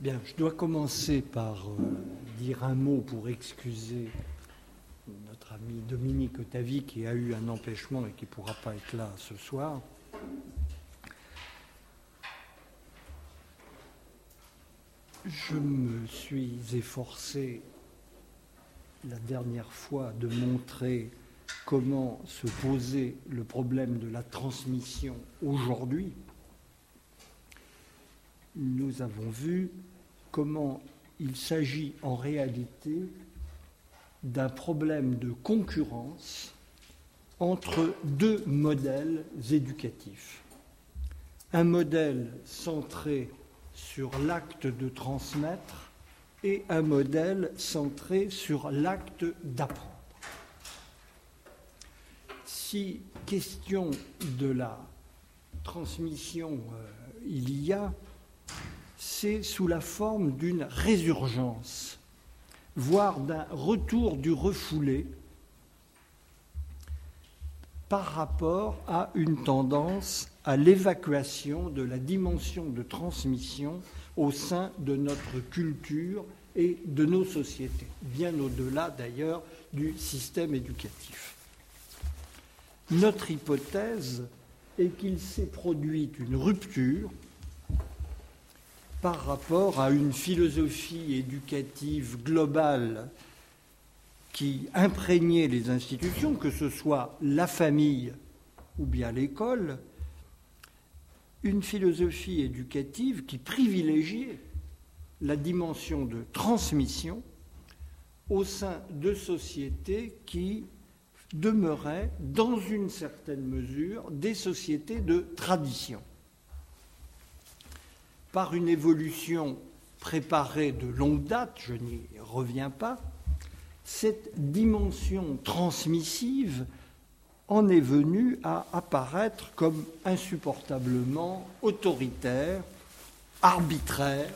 Bien, je dois commencer par euh, dire un mot pour excuser notre ami Dominique Otavi qui a eu un empêchement et qui ne pourra pas être là ce soir. Je me suis efforcé la dernière fois de montrer comment se posait le problème de la transmission aujourd'hui. Nous avons vu comment il s'agit en réalité d'un problème de concurrence entre deux modèles éducatifs. Un modèle centré sur l'acte de transmettre et un modèle centré sur l'acte d'apprendre. Si question de la transmission euh, il y a, c'est sous la forme d'une résurgence, voire d'un retour du refoulé par rapport à une tendance à l'évacuation de la dimension de transmission au sein de notre culture et de nos sociétés, bien au-delà d'ailleurs du système éducatif. Notre hypothèse est qu'il s'est produit une rupture par rapport à une philosophie éducative globale qui imprégnait les institutions, que ce soit la famille ou bien l'école, une philosophie éducative qui privilégiait la dimension de transmission au sein de sociétés qui demeuraient, dans une certaine mesure, des sociétés de tradition par une évolution préparée de longue date, je n'y reviens pas, cette dimension transmissive en est venue à apparaître comme insupportablement autoritaire, arbitraire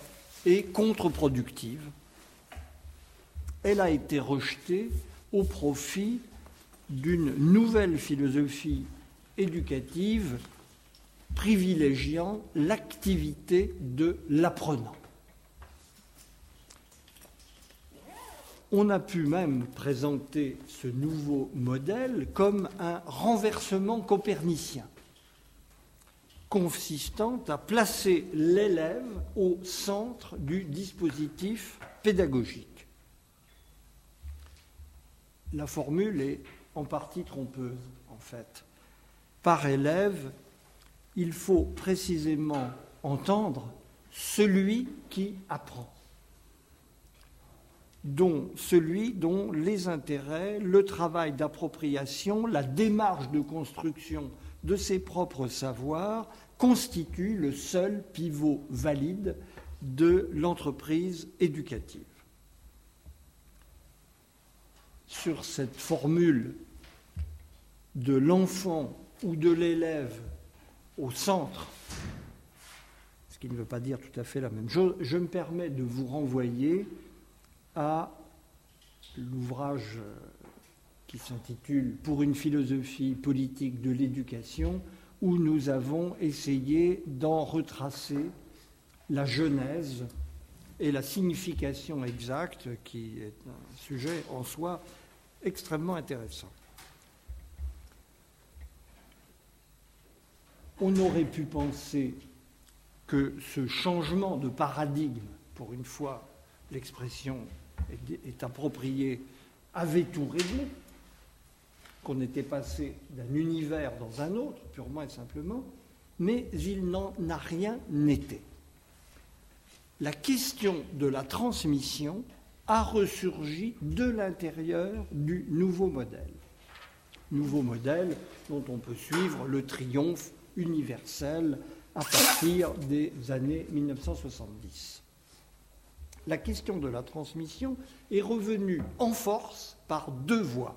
et contre-productive. Elle a été rejetée au profit d'une nouvelle philosophie éducative privilégiant l'activité de l'apprenant. On a pu même présenter ce nouveau modèle comme un renversement copernicien, consistant à placer l'élève au centre du dispositif pédagogique. La formule est en partie trompeuse, en fait. Par élève, il faut précisément entendre celui qui apprend, dont celui dont les intérêts, le travail d'appropriation, la démarche de construction de ses propres savoirs constituent le seul pivot valide de l'entreprise éducative. Sur cette formule de l'enfant ou de l'élève au centre, ce qui ne veut pas dire tout à fait la même chose, je me permets de vous renvoyer à l'ouvrage qui s'intitule Pour une philosophie politique de l'éducation, où nous avons essayé d'en retracer la genèse et la signification exacte, qui est un sujet en soi extrêmement intéressant. On aurait pu penser que ce changement de paradigme, pour une fois l'expression est, appropriée, avait tout réglé, qu'on était passé d'un univers dans un autre, purement et simplement, mais il n'en a rien été. La question de la transmission a ressurgi de l'intérieur du nouveau modèle. Nouveau modèle dont on peut suivre le triomphe universelle à partir des années 1970. La question de la transmission est revenue en force par deux voies.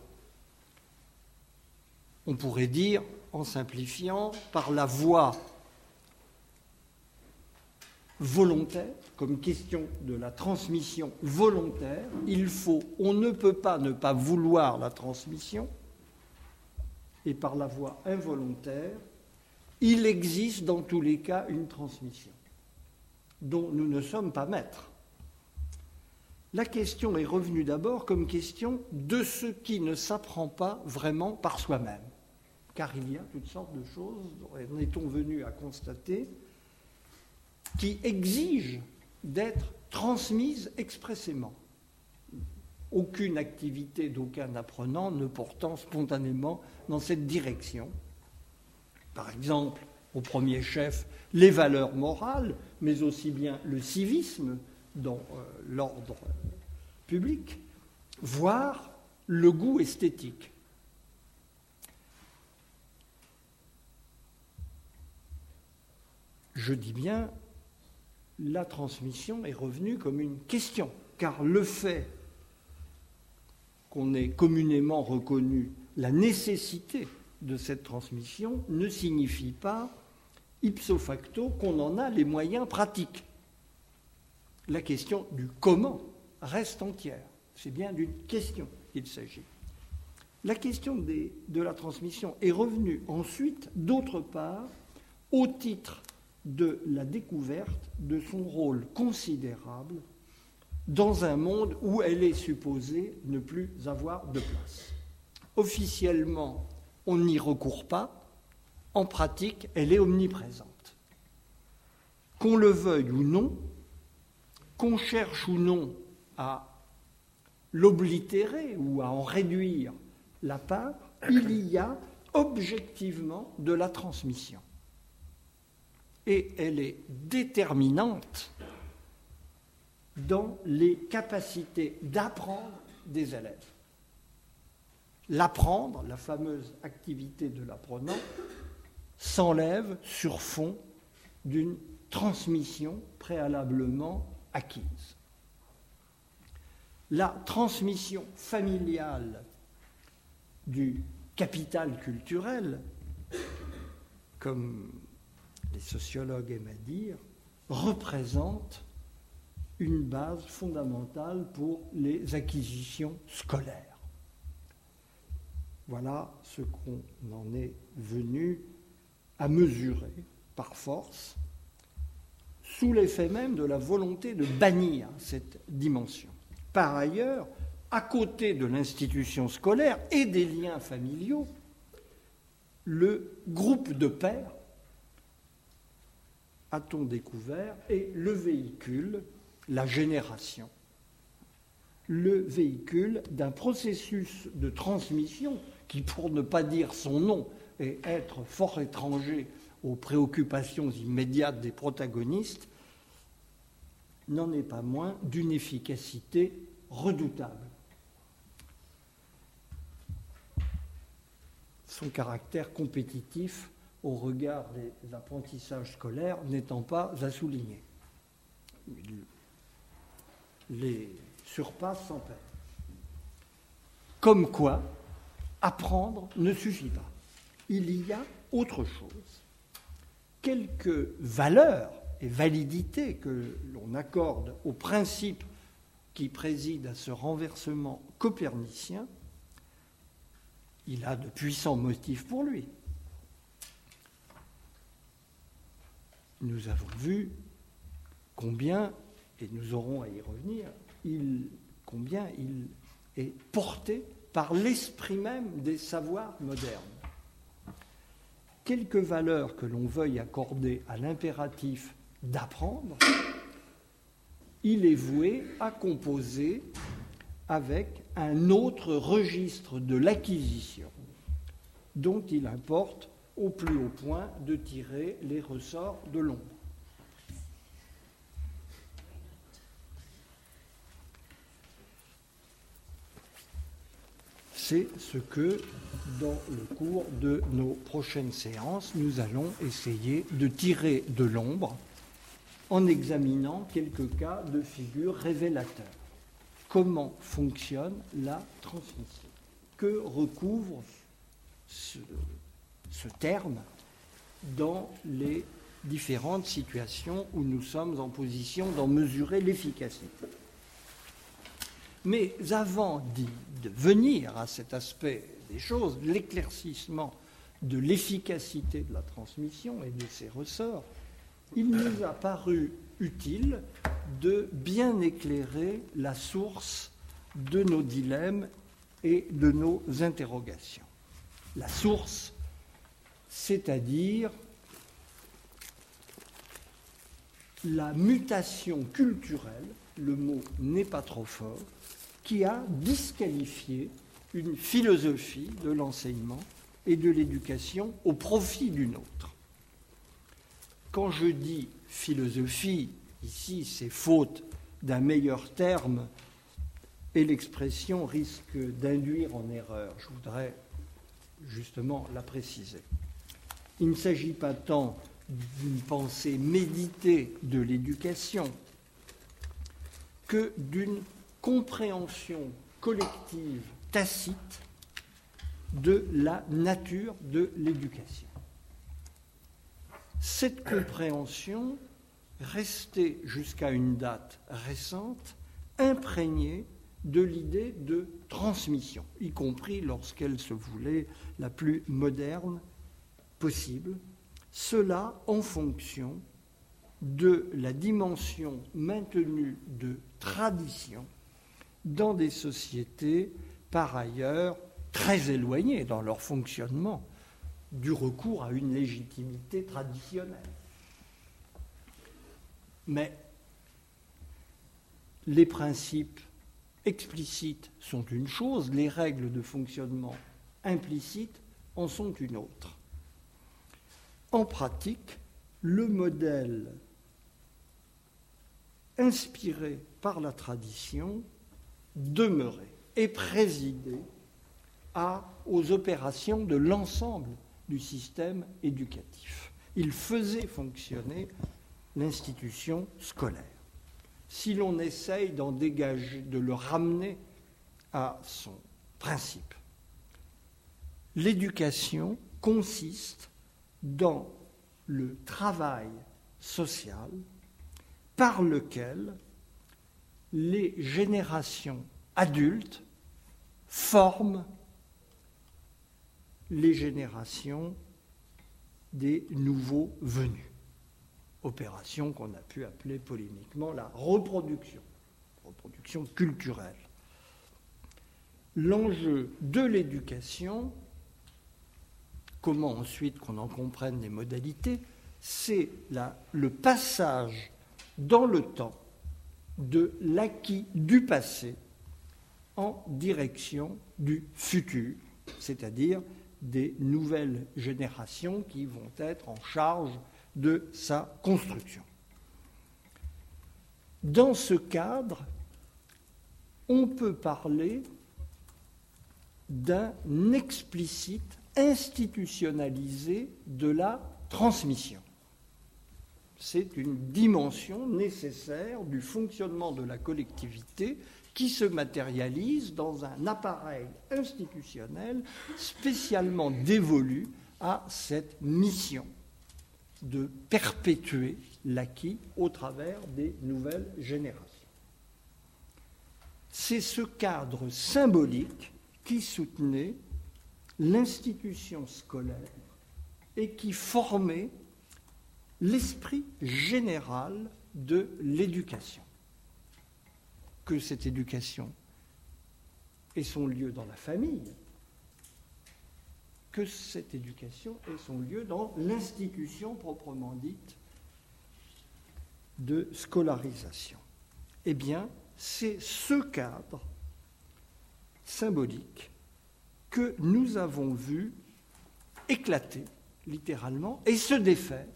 On pourrait dire, en simplifiant, par la voie volontaire, comme question de la transmission volontaire, il faut, on ne peut pas ne pas vouloir la transmission, et par la voie involontaire, il existe dans tous les cas une transmission. dont nous ne sommes pas maîtres. La question est revenue d'abord comme question de ce qui ne s'apprend pas vraiment par soi-même, car il y a toutes sortes de choses, en est-on venu à constater, qui exigent d'être transmises expressément. Aucune activité d'aucun apprenant ne portant spontanément dans cette direction. Par exemple, au premier chef, les valeurs morales, mais aussi bien le civisme dans euh, l'ordre public, voire le goût esthétique. Je dis bien, la transmission est revenue comme une question, car le fait qu'on ait communément reconnu la nécessité de cette transmission ne signifie pas ipso facto qu'on en a les moyens pratiques. La question du comment reste entière. C'est bien d'une question qu'il s'agit. La question de la transmission est revenue ensuite, d'autre part, au titre de la découverte de son rôle considérable dans un monde où elle est supposée ne plus avoir de place. Officiellement, on n'y recourt pas, en pratique, elle est omniprésente. Qu'on le veuille ou non, qu'on cherche ou non à l'oblitérer ou à en réduire la part, il y a objectivement de la transmission. Et elle est déterminante dans les capacités d'apprendre des élèves. L'apprendre, la fameuse activité de l'apprenant, s'enlève sur fond d'une transmission préalablement acquise. La transmission familiale du capital culturel, comme les sociologues aiment à dire, représente une base fondamentale pour les acquisitions scolaires. Voilà ce qu'on en est venu à mesurer par force, sous l'effet même de la volonté de bannir cette dimension. Par ailleurs, à côté de l'institution scolaire et des liens familiaux, le groupe de pères, a-t-on découvert, est le véhicule, la génération, le véhicule d'un processus de transmission qui, pour ne pas dire son nom, et être fort étranger aux préoccupations immédiates des protagonistes, n'en est pas moins d'une efficacité redoutable. Son caractère compétitif au regard des apprentissages scolaires n'étant pas à souligner. Les surpasse sans peine. Comme quoi, apprendre ne suffit pas il y a autre chose. Quelques valeurs et validités que l'on accorde au principe qui préside à ce renversement copernicien, il a de puissants motifs pour lui. Nous avons vu combien, et nous aurons à y revenir, combien il est porté par l'esprit même des savoirs modernes quelque valeur que l'on veuille accorder à l'impératif d'apprendre, il est voué à composer avec un autre registre de l'acquisition dont il importe au plus haut point de tirer les ressorts de l'ombre. C'est ce que dans le cours de nos prochaines séances, nous allons essayer de tirer de l'ombre en examinant quelques cas de figures révélateurs. Comment fonctionne la transmission? Que recouvre ce, ce terme dans les différentes situations où nous sommes en position d'en mesurer l'efficacité? Mais avant de venir à cet aspect des choses, l'éclaircissement de l'efficacité de la transmission et de ses ressorts, il nous a paru utile de bien éclairer la source de nos dilemmes et de nos interrogations. La source, c'est-à-dire la mutation culturelle, le mot n'est pas trop fort, qui a disqualifié une philosophie de l'enseignement et de l'éducation au profit d'une autre. Quand je dis philosophie, ici c'est faute d'un meilleur terme et l'expression risque d'induire en erreur. Je voudrais justement la préciser. Il ne s'agit pas tant d'une pensée méditée de l'éducation que d'une compréhension collective tacite de la nature de l'éducation. Cette compréhension restait jusqu'à une date récente imprégnée de l'idée de transmission, y compris lorsqu'elle se voulait la plus moderne possible, cela en fonction de la dimension maintenue de tradition dans des sociétés par ailleurs très éloignées dans leur fonctionnement du recours à une légitimité traditionnelle. Mais les principes explicites sont une chose, les règles de fonctionnement implicites en sont une autre. En pratique, le modèle inspiré par la tradition demeurait et présidait à, aux opérations de l'ensemble du système éducatif. Il faisait fonctionner l'institution scolaire. Si l'on essaye d'en dégager, de le ramener à son principe, l'éducation consiste dans le travail social par lequel les générations adultes forment les générations des nouveaux venus. Opération qu'on a pu appeler polémiquement la reproduction, reproduction culturelle. L'enjeu de l'éducation, comment ensuite qu'on en comprenne les modalités, c'est le passage dans le temps de l'acquis du passé en direction du futur, c'est-à-dire des nouvelles générations qui vont être en charge de sa construction. Dans ce cadre, on peut parler d'un explicite institutionnalisé de la transmission. C'est une dimension nécessaire du fonctionnement de la collectivité qui se matérialise dans un appareil institutionnel spécialement dévolu à cette mission de perpétuer l'acquis au travers des nouvelles générations. C'est ce cadre symbolique qui soutenait l'institution scolaire et qui formait l'esprit général de l'éducation que cette éducation ait son lieu dans la famille, que cette éducation ait son lieu dans l'institution proprement dite de scolarisation. Eh bien, c'est ce cadre symbolique que nous avons vu éclater littéralement et se défaire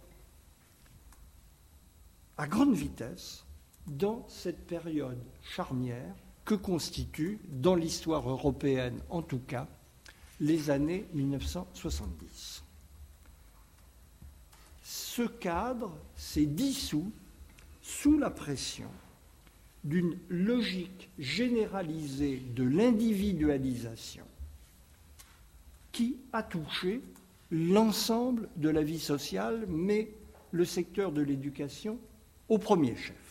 à grande vitesse dans cette période charnière que constituent, dans l'histoire européenne en tout cas, les années 1970. Ce cadre s'est dissous sous la pression d'une logique généralisée de l'individualisation qui a touché l'ensemble de la vie sociale, mais le secteur de l'éducation au premier chef.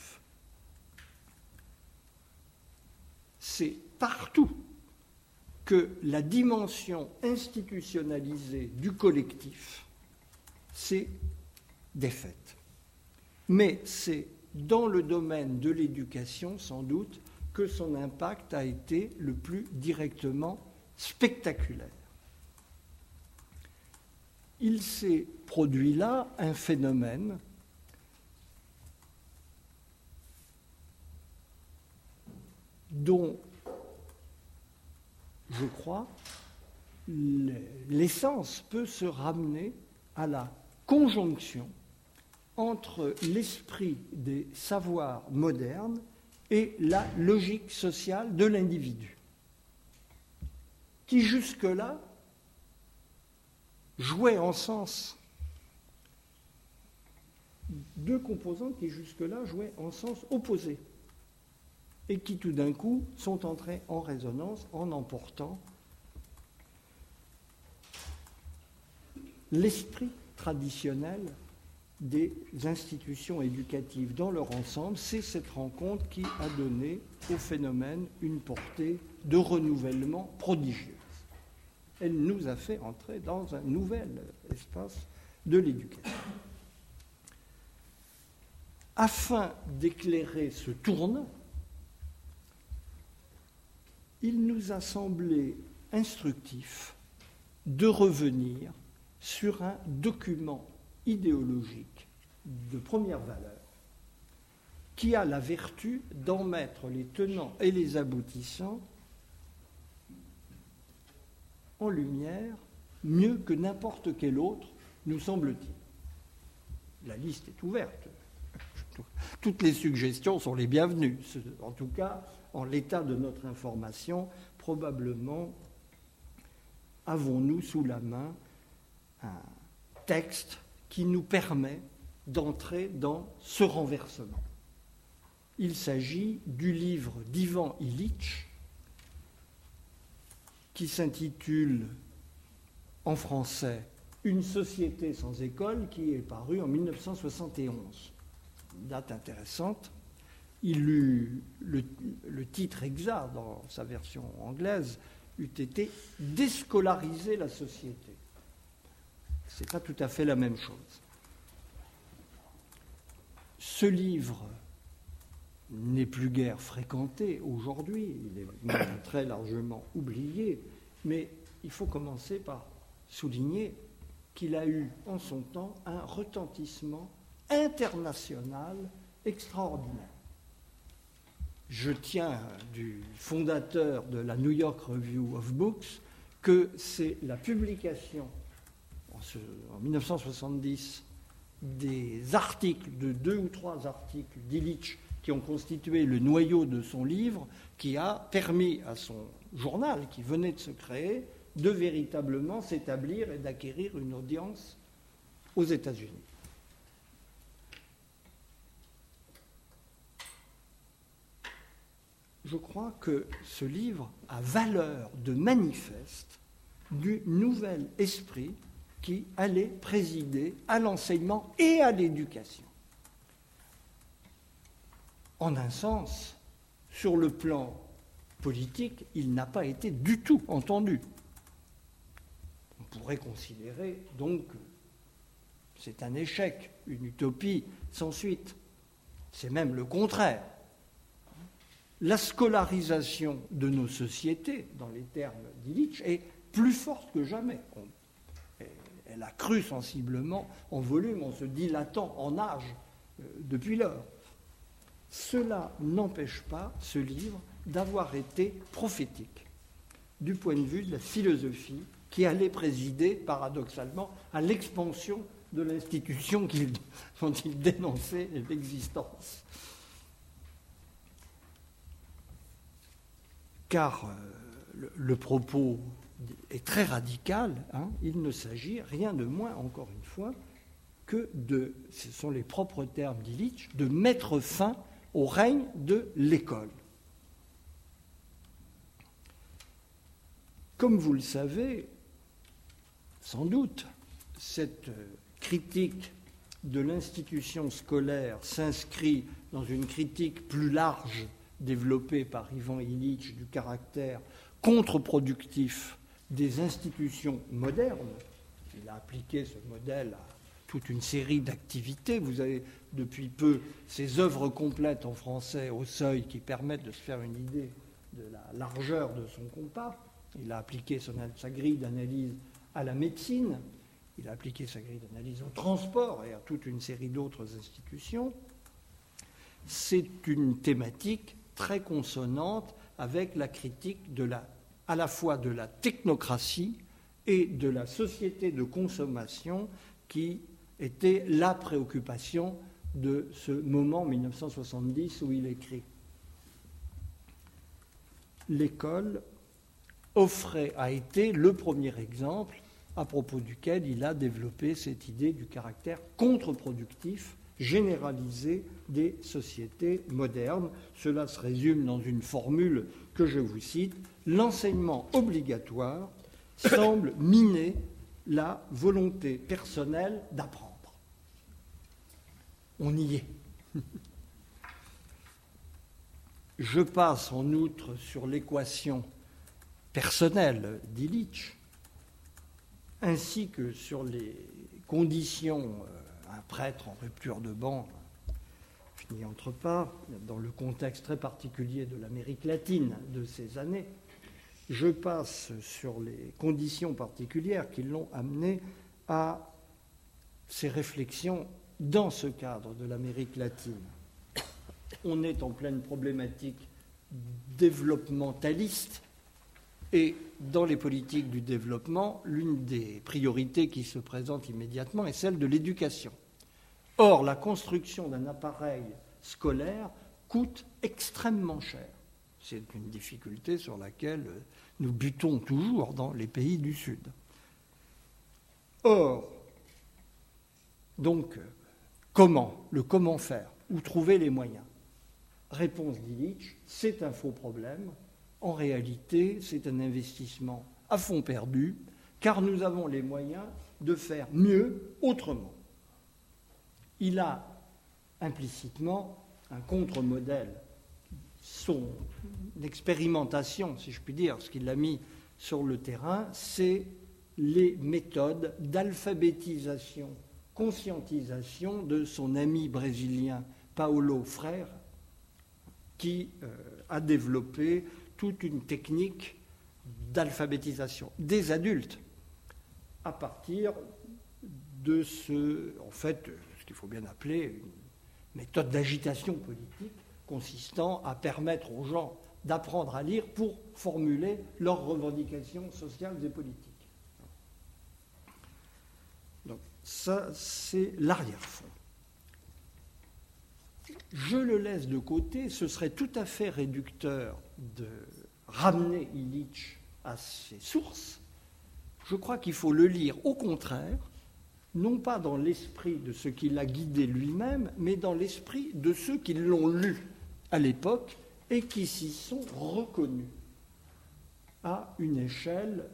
c'est partout que la dimension institutionnalisée du collectif s'est défaite. Mais c'est dans le domaine de l'éducation, sans doute, que son impact a été le plus directement spectaculaire. Il s'est produit là un phénomène dont je crois l'essence peut se ramener à la conjonction entre l'esprit des savoirs modernes et la logique sociale de l'individu, qui jusque-là jouait en sens, deux composantes qui jusque-là jouaient en sens opposé, et qui tout d'un coup sont entrées en résonance en emportant l'esprit traditionnel des institutions éducatives dans leur ensemble, c'est cette rencontre qui a donné au phénomène une portée de renouvellement prodigieuse. Elle nous a fait entrer dans un nouvel espace de l'éducation. Afin d'éclairer ce tournant, il nous a semblé instructif de revenir sur un document idéologique de première valeur qui a la vertu d'en mettre les tenants et les aboutissants en lumière mieux que n'importe quel autre, nous semble-t-il. La liste est ouverte. Toutes les suggestions sont les bienvenues. En tout cas, en l'état de notre information, probablement avons-nous sous la main un texte qui nous permet d'entrer dans ce renversement. Il s'agit du livre d'Ivan Illich qui s'intitule en français Une société sans école qui est paru en 1971. date intéressante. Il eut le, titre exact dans sa version anglaise eût été Déscolariser la société. Ce n'est pas tout à fait la même chose. Ce livre n'est plus guère fréquenté aujourd'hui, il est très largement oublié, mais il faut commencer par souligner qu'il a eu en son temps un retentissement international extraordinaire. Je tiens du fondateur de la New York Review of Books que c'est la publication en 1970 des articles, de deux ou trois articles d'Illich qui ont constitué le noyau de son livre, qui a permis à son journal, qui venait de se créer, de véritablement s'établir et d'acquérir une audience aux États-Unis. Je crois que ce livre a valeur de manifeste du nouvel esprit qui allait présider à l'enseignement et à l'éducation. En un sens, sur le plan politique, il n'a pas été du tout entendu. On pourrait considérer donc que c'est un échec, une utopie sans suite. C'est même le contraire. La scolarisation de nos sociétés, dans les termes d'Illich, est plus forte que jamais elle a cru sensiblement en volume, en se dilatant en âge euh, depuis lors. Cela n'empêche pas ce livre d'avoir été prophétique du point de vue de la philosophie qui allait présider paradoxalement à l'expansion de l'institution dont il dénonçait l'existence. Car euh, le, propos est très radical. Hein. Il ne s'agit rien de moins, encore une fois, que de, ce sont les propres termes d'Illich, de mettre fin au règne de l'école. Comme vous le savez, sans doute, cette critique de l'institution scolaire s'inscrit dans une critique plus large développée par Ivan Illich du caractère contre-productif des institutions modernes. Il a appliqué ce modèle toute une série d'activités. Vous avez depuis peu ces œuvres complètes en français au seuil qui permettent de se faire une idée de la largeur de son compas. Il a appliqué sa grille d'analyse à la médecine, il a appliqué sa grille d'analyse au transport et à toute une série d'autres institutions. C'est une thématique très consonante avec la critique à la fois de la technocratie et de la société de consommation qui était la préoccupation de ce moment 1970 où il écrit. L'école offrait, a été le premier exemple à propos duquel il a développé cette idée du caractère contre-productif généralisé des sociétés modernes. Cela se résume dans une formule que je vous cite. L'enseignement obligatoire semble miner la volonté personnelle d'apprendre. On y est. Je passe en outre sur l'équation personnelle d'Illich, ainsi que sur les conditions, euh, un prêtre en rupture de banc, je n'y entre pas, dans le contexte très particulier de l'Amérique latine de ces années, je passe sur les conditions particulières qui l'ont amené à ces réflexions dans ce cadre de l'Amérique latine. On est en pleine problématique développementaliste et dans les politiques du développement, l'une des priorités qui se présente immédiatement est celle de l'éducation. Or, la construction d'un appareil scolaire coûte extrêmement cher. C'est une difficulté sur laquelle nous butons toujours dans les pays du Sud. Or, donc, comment Le comment faire Où trouver les moyens? Réponse d'Illich, c'est un faux problème. En réalité, c'est un investissement à fond perdu, car nous avons les moyens de faire mieux autrement. Il a implicitement un contre-modèle son expérimentation, si je puis dire, ce qu'il a mis sur le terrain, c'est les méthodes d'alphabétisation, conscientisation de son ami brésilien Paulo Freire, qui euh, a développé toute une technique d'alphabétisation des adultes à partir de ce, en fait, ce qu'il faut bien appeler une méthode d'agitation politique consistant à permettre aux gens d'apprendre à lire pour formuler leurs revendications sociales et politiques. Donc ça, c'est l'arrière-fond. Je le laisse de côté, ce serait tout à fait réducteur de ramener Illich à ses sources. Je crois qu'il faut le lire au contraire non pas dans l'esprit de ce qui l'a guidé lui-même, mais dans l'esprit de ceux qui l'ont lu à l'époque et qui s'y sont reconnus à une échelle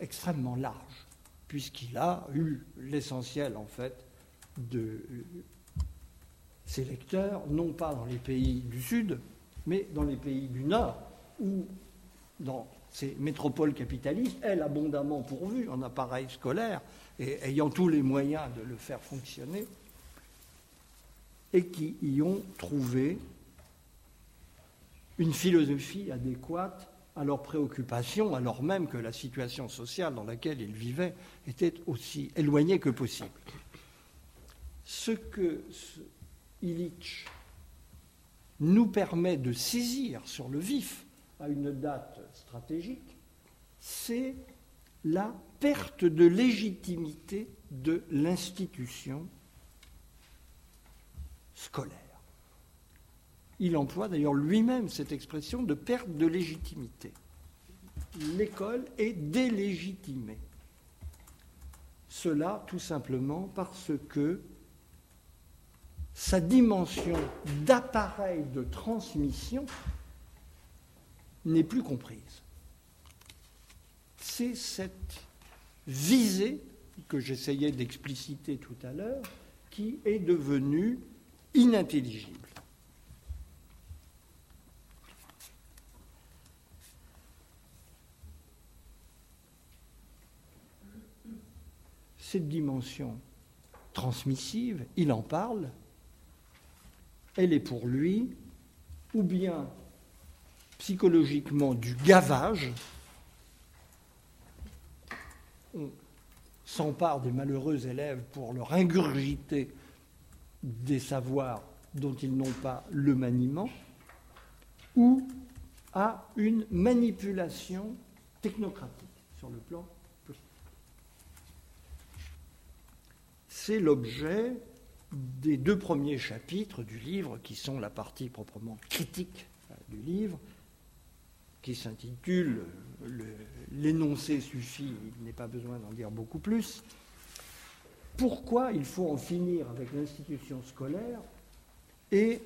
extrêmement large, puisqu'il a eu l'essentiel, en fait, de ses lecteurs, non pas dans les pays du Sud, mais dans les pays du Nord, où, dans ces métropoles capitalistes, elles abondamment pourvues en appareils scolaires et ayant tous les moyens de le faire fonctionner, et qui y ont trouvé une philosophie adéquate à leurs préoccupations, alors même que la situation sociale dans laquelle ils vivaient était aussi éloignée que possible. Ce que Illich nous permet de saisir sur le vif à une date stratégique, c'est la perte de légitimité de l'institution scolaire. Il emploie d'ailleurs lui-même cette expression de perte de légitimité. L'école est délégitimée. Cela tout simplement parce que sa dimension d'appareil de transmission n'est plus comprise. C'est cette visée que j'essayais d'expliciter tout à l'heure qui est devenue inintelligible. cette dimension transmissive, il en parle, elle est pour lui ou bien psychologiquement du gavage, on s'empare des malheureux élèves pour leur ingurgiter des savoirs dont ils n'ont pas le maniement, ou à une manipulation technocratique sur le plan politique. C'est l'objet des deux premiers chapitres du livre, qui sont la partie proprement critique euh, du livre, qui s'intitule L'énoncé suffit, il n'est pas besoin d'en dire beaucoup plus. Pourquoi il faut en finir avec l'institution scolaire et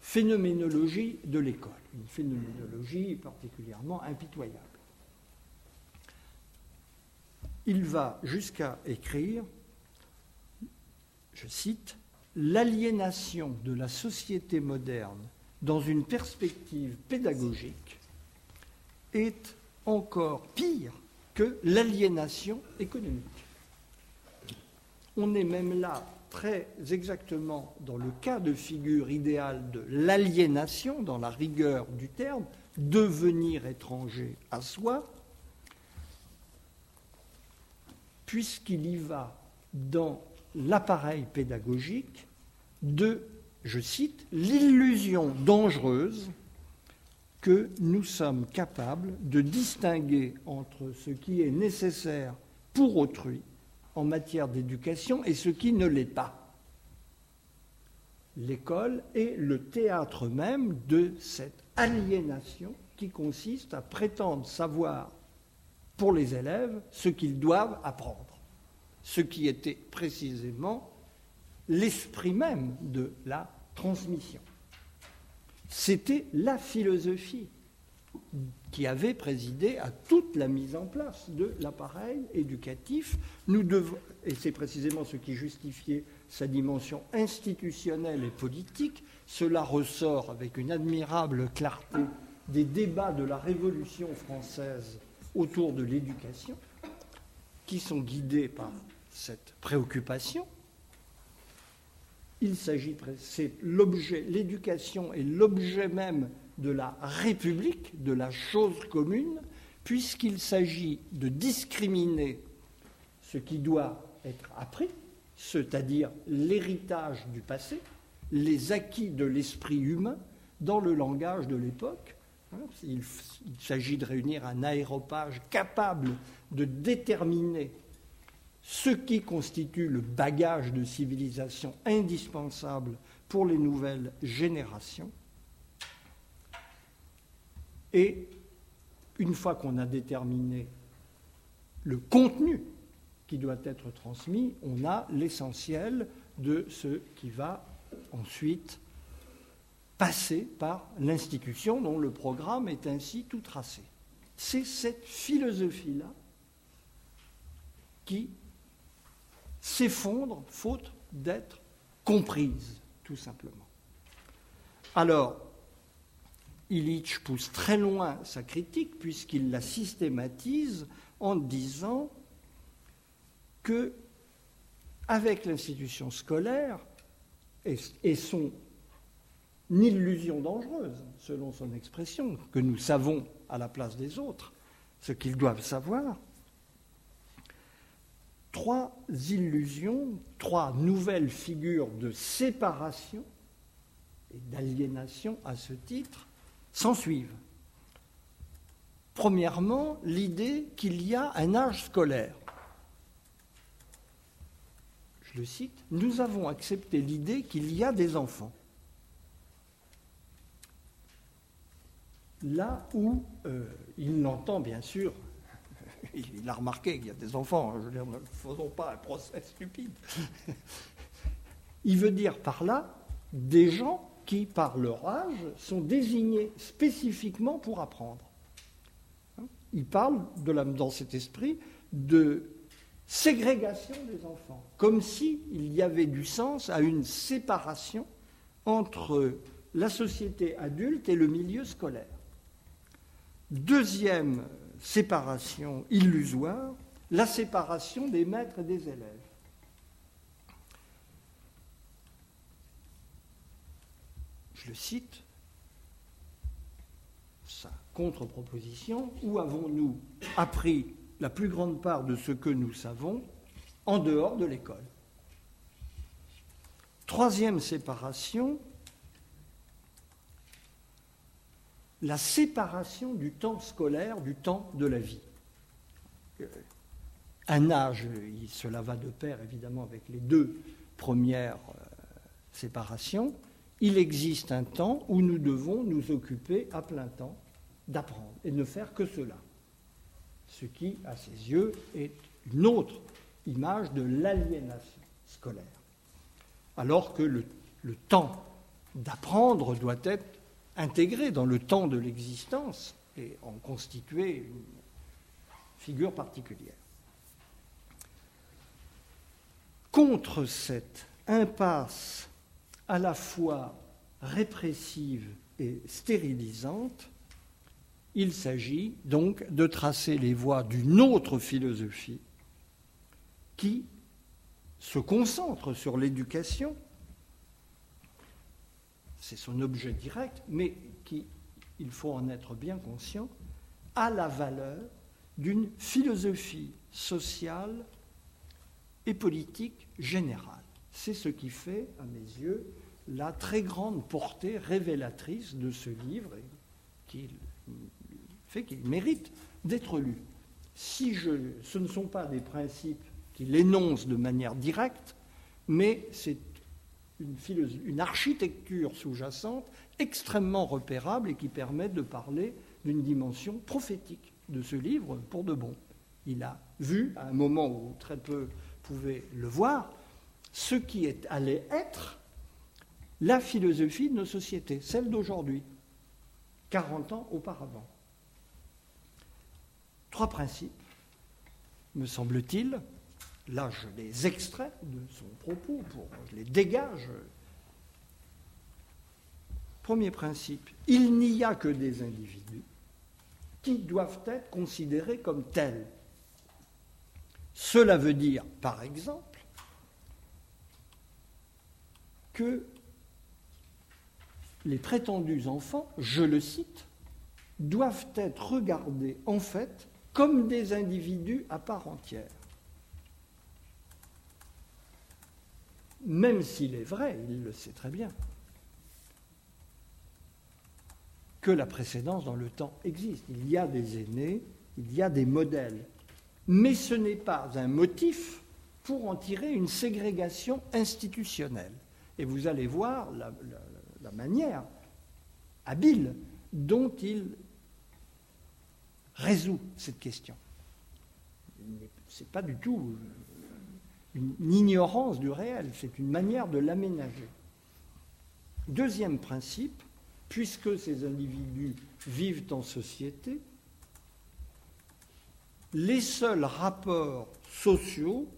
phénoménologie de l'école, une phénoménologie particulièrement impitoyable? Il va jusqu'à écrire, je cite, L'aliénation de la société moderne dans une perspective pédagogique est encore pire que l'aliénation économique. On est même là très exactement dans le cas de figure idéale de l'aliénation, dans la rigueur du terme, devenir étranger à soi, puisqu'il y va dans l'appareil pédagogique de, je cite, l'illusion dangereuse que nous sommes capables de distinguer entre ce qui est nécessaire pour autrui en matière d'éducation et ce qui ne l'est pas. L'école est le théâtre même de cette aliénation qui consiste à prétendre savoir pour les élèves ce qu'ils doivent apprendre, ce qui était précisément l'esprit même de la transmission. C'était la philosophie qui avait présidé à toute la mise en place de l'appareil éducatif. Nous devons, et c'est précisément ce qui justifiait sa dimension institutionnelle et politique, cela ressort avec une admirable clarté des débats de la Révolution française autour de l'éducation, qui sont guidés par cette préoccupation. Il s'agit, c'est l'objet, l'éducation est l'objet même de la République, de la chose commune, puisqu'il s'agit de discriminer ce qui doit être appris, c'est-à-dire l'héritage du passé, les acquis de l'esprit humain dans le langage de l'époque. Hein, il, s'agit de réunir un aéropage capable de déterminer ce qui constitue le bagage de civilisation indispensable pour les nouvelles générations et une fois qu'on a déterminé le contenu qui doit être transmis, on a l'essentiel de ce qui va ensuite passer par l'institution dont le programme est ainsi tout tracé. C'est cette philosophie-là qui s'effondre faute d'être comprise, tout simplement. Alors, Illich pousse très loin sa critique puisqu'il la systématise en disant que avec l'institution scolaire et, son illusion dangereuse, selon son expression, que nous savons à la place des autres, ce qu'ils doivent savoir, trois illusions, trois nouvelles figures de séparation et d'aliénation à ce titre s'en suivent. Premièrement, l'idée qu'il y a un âge scolaire. Je le cite, nous avons accepté l'idée qu'il y a des enfants. Là où euh, il l'entend, bien sûr, il a remarqué qu'il y a des enfants, hein, je veux dire, ne faisons pas un procès stupide. il veut dire par là des gens qui, par leur âge, sont désignés spécifiquement pour apprendre. Hein? Il parle, de dans cet esprit, de ségrégation des enfants, comme s'il y avait du sens à une séparation entre la société adulte et le milieu scolaire. Deuxième séparation illusoire, la séparation des maîtres et des élèves. Je le cite, sa contre-proposition, où avons-nous appris la plus grande part de ce que nous savons en dehors de l'école? Troisième séparation, la séparation du temps scolaire du temps de la vie. Euh, un âge, cela va de pair évidemment avec les deux premières euh, séparations, il existe un temps où nous devons nous occuper à plein temps d'apprendre et ne faire que cela. Ce qui, à ses yeux, est une autre image de l'aliénation scolaire. Alors que le, le temps d'apprendre doit être intégré dans le temps de l'existence et en constituer une figure particulière. Contre cette impasse à la fois répressive et stérilisante, il s'agit donc de tracer les voies d'une autre philosophie qui se concentre sur l'éducation, c'est son objet direct, mais qui, il faut en être bien conscient, a la valeur d'une philosophie sociale et politique générale. C'est ce qui fait, à mes yeux, la très grande portée révélatrice de ce livre et qui fait qu'il mérite d'être lu. Si je, ce ne sont pas des principes qu'il énonce de manière directe, mais c'est une, architecture sous-jacente extrêmement repérable et qui permet de parler d'une dimension prophétique de ce livre pour de bon. Il a vu, à un moment où très peu pouvaient le voir, ce qui allait être la philosophie de nos sociétés, celle d'aujourd'hui, 40 ans auparavant. Trois principes, me semble-t-il, là je les extrais de son propos, pour, je les dégage. Premier principe, il n'y a que des individus qui doivent être considérés comme tels. Cela veut dire, par exemple, que les prétendus enfants, je le cite, doivent être regardés en fait comme des individus à part entière. Même s'il est vrai, il le sait très bien, que la précédence dans le temps existe. Il y a des aînés, il y a des modèles mais ce n'est pas un motif pour en tirer une ségrégation institutionnelle. Et vous allez voir la, manière habile dont il résout cette question. Ce n'est pas du tout une ignorance du réel, c'est une manière de l'aménager. Deuxième principe, puisque ces individus vivent en société, les seuls rapports sociaux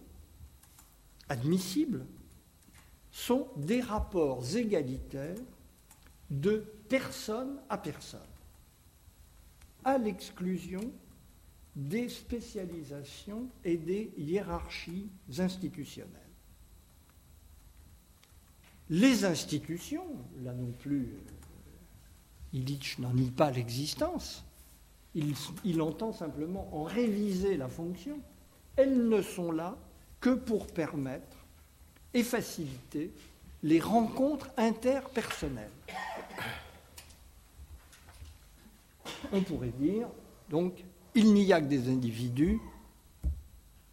admissibles sont des rapports égalitaires de personne à personne, à l'exclusion des spécialisations et des hiérarchies institutionnelles. Les institutions, là non plus, euh, Illich n'en nie pas l'existence, il, entend simplement en réviser la fonction. Elles ne sont là que pour permettre et faciliter les rencontres interpersonnelles. On pourrait dire, donc, il n'y a que des individus,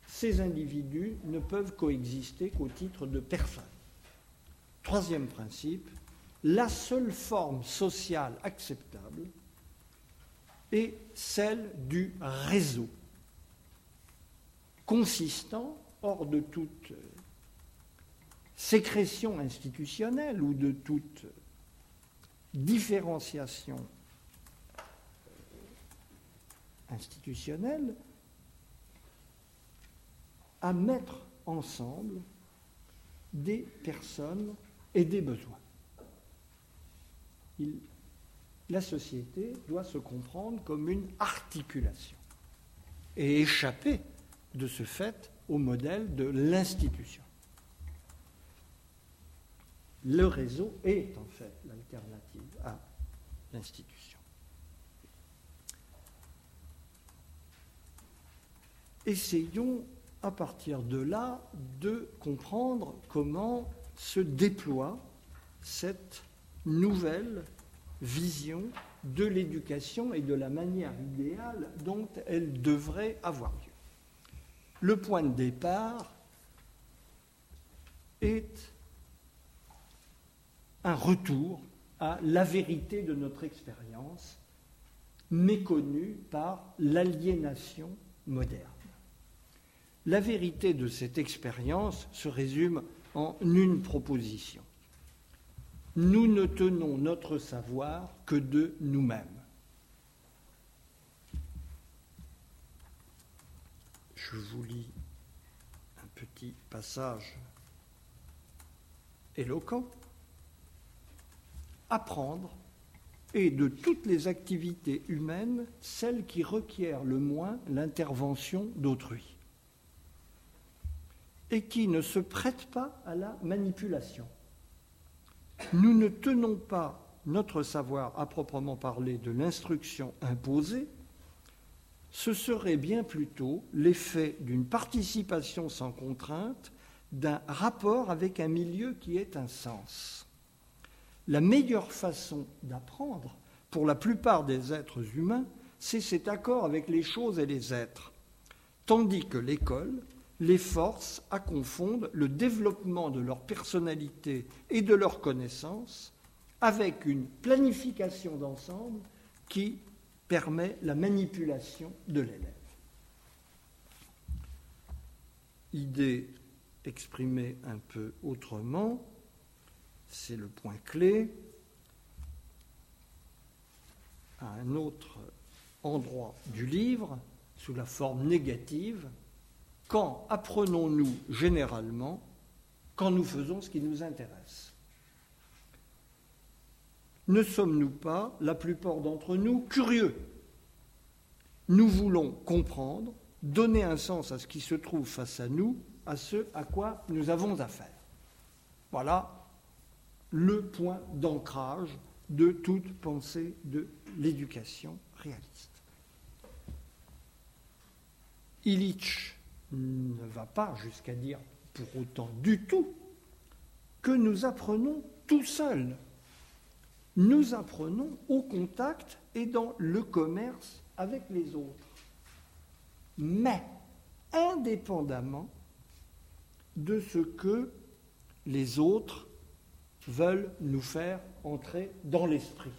ces individus ne peuvent coexister qu'au titre de personnes. Troisième principe, la seule forme sociale acceptable et celle du réseau, consistant, hors de toute sécrétion institutionnelle ou de toute différenciation institutionnelle, à mettre ensemble des personnes et des besoins. La société doit se comprendre comme une articulation et échapper de ce fait au modèle de l'institution. Le réseau est en fait l'alternative à l'institution. Essayons à partir de là de comprendre comment se déploie cette nouvelle vision de l'éducation et de la manière idéale dont elle devrait avoir lieu. Le point de départ est un retour à la vérité de notre expérience, méconnue par l'aliénation moderne. La vérité de cette expérience se résume en une proposition. Nous ne tenons notre savoir que de nous-mêmes. Je vous lis un petit passage éloquent. Apprendre est de toutes les activités humaines celle qui requiert le moins l'intervention d'autrui et qui ne se prête pas à la manipulation. Nous ne tenons pas notre savoir à proprement parler de l'instruction imposée, ce serait bien plutôt l'effet d'une participation sans contrainte, d'un rapport avec un milieu qui est un sens. La meilleure façon d'apprendre, pour la plupart des êtres humains, c'est cet accord avec les choses et les êtres, tandis que l'école les force à confondre le développement de leur personnalité et de leurs connaissances avec une planification d'ensemble qui permet la manipulation de l'élève. Idée exprimée un peu autrement, c'est le point clé. À un autre endroit du livre, sous la forme négative, quand apprenons-nous généralement quand nous faisons ce qui nous intéresse? Ne sommes-nous pas, la plupart d'entre nous, curieux? Nous voulons comprendre, donner un sens à ce qui se trouve face à nous, à ce à quoi nous avons affaire. Voilà le point d'ancrage de toute pensée de l'éducation réaliste. Illich ne va pas jusqu'à dire pour autant du tout que nous apprenons tout seuls. Nous apprenons au contact et dans le commerce avec les autres. Mais indépendamment de ce que les autres veulent nous faire entrer dans l'esprit,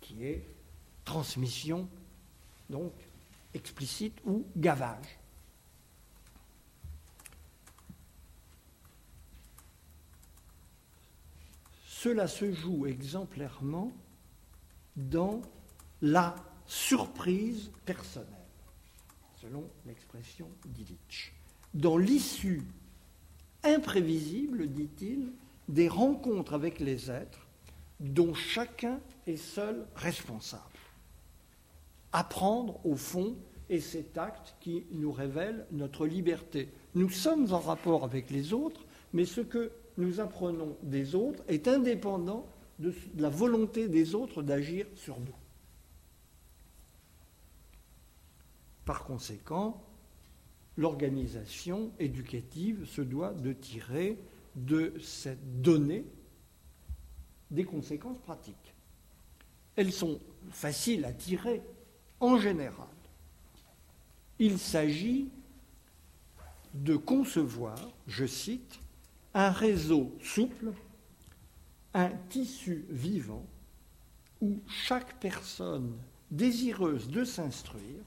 qui est transmission donc explicite ou gavage. Cela se joue exemplairement dans la surprise personnelle, selon l'expression d'Illich, dans l'issue imprévisible, dit-il, des rencontres avec les êtres dont chacun est seul responsable apprendre au fond est cet acte qui nous révèle notre liberté. Nous sommes en rapport avec les autres, mais ce que nous apprenons des autres est indépendant de la volonté des autres d'agir sur nous. Par conséquent, l'organisation éducative se doit de tirer de cette donnée des conséquences pratiques. Elles sont faciles à tirer en général, il s'agit de concevoir, je cite, un réseau souple, un tissu vivant où chaque personne désireuse de s'instruire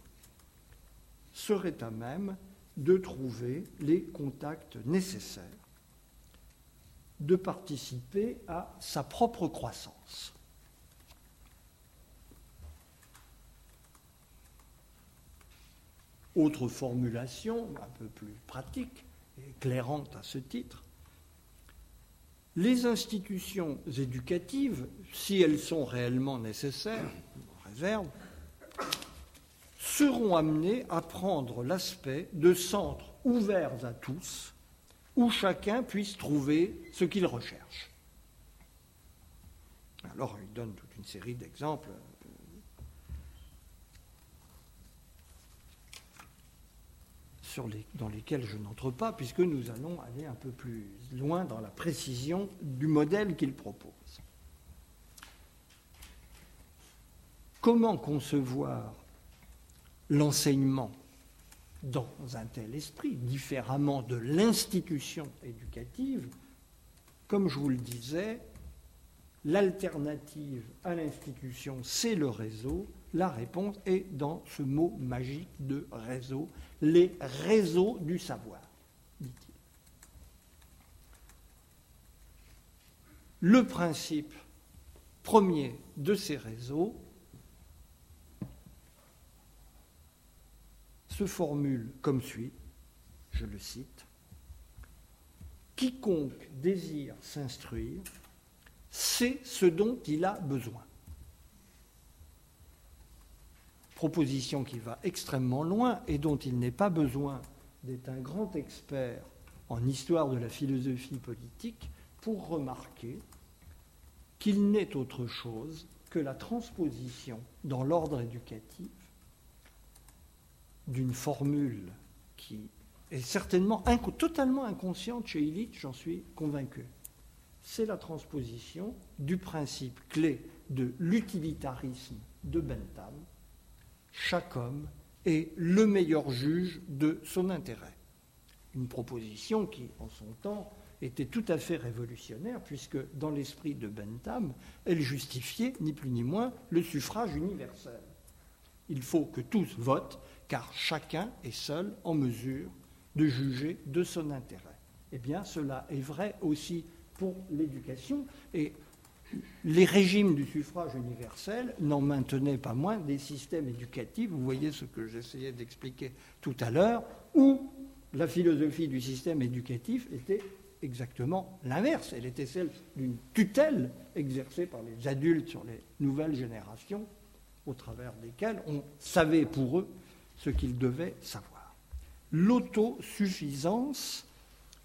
serait à même de trouver les contacts nécessaires, de participer à sa propre croissance. Autre formulation, un peu plus pratique et éclairante à ce titre, les institutions éducatives, si elles sont réellement nécessaires, on réserve, seront amenés à prendre l'aspect de centres ouverts à tous, où chacun puisse trouver ce qu'il recherche. Alors, il donne toute une série d'exemples dans lesquels je n'entre pas, puisque nous allons aller un peu plus loin dans la précision du modèle qu'il propose. Comment concevoir l'enseignement dans un tel esprit, différemment de l'institution éducative Comme je vous le disais, l'alternative à l'institution, c'est le réseau, la réponse est dans ce mot magique de réseau, les réseaux du savoir, dit-il. Le principe premier de ces réseaux se formule comme suit, je le cite, Quiconque désire s'instruire, c'est ce dont il a besoin. Proposition qui va extrêmement loin et dont il n'est pas besoin d'être un grand expert en histoire de la philosophie politique pour remarquer qu'il n'est autre chose que la transposition dans l'ordre éducatif d'une formule qui est certainement totalement inconsciente chez Illich, j'en suis convaincu. C'est la transposition du principe clé de l'utilitarisme de Bentham, chaque homme est le meilleur juge de son intérêt. Une proposition qui, en son temps, était tout à fait révolutionnaire, puisque dans l'esprit de Bentham, elle justifiait, ni plus ni moins, le suffrage universel. Il faut que tous votent, car chacun est seul en mesure de juger de son intérêt. Eh bien, cela est vrai aussi pour l'éducation, et les régimes du suffrage universel n'en maintenaient pas moins des systèmes éducatifs, vous voyez ce que j'essayais d'expliquer tout à l'heure, où la philosophie du système éducatif était exactement l'inverse. Elle était celle d'une tutelle exercée par les adultes sur les nouvelles générations, au travers desquelles on savait pour eux ce qu'ils devaient savoir. L'autosuffisance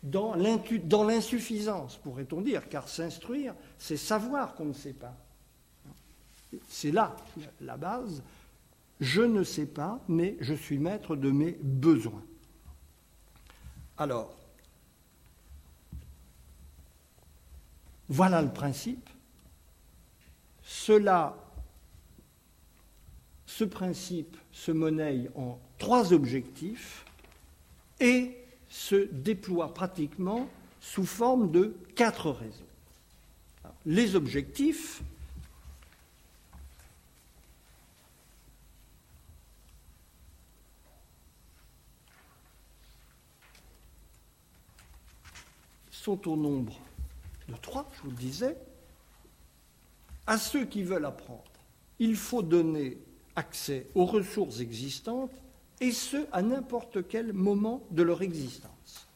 dans l'insuffisance, pourrait-on dire, car s'instruire, c'est savoir qu'on ne sait pas. C'est là la base. Je ne sais pas, mais je suis maître de mes besoins. Alors, voilà le principe. Cela, ce principe se monnaie en trois objectifs et se déploie pratiquement sous forme de quatre réseaux. les objectifs sont au nombre de trois, je vous le disais. À ceux qui veulent apprendre, il faut donner accès aux ressources existantes et ce, à n'importe quel moment de leur existence.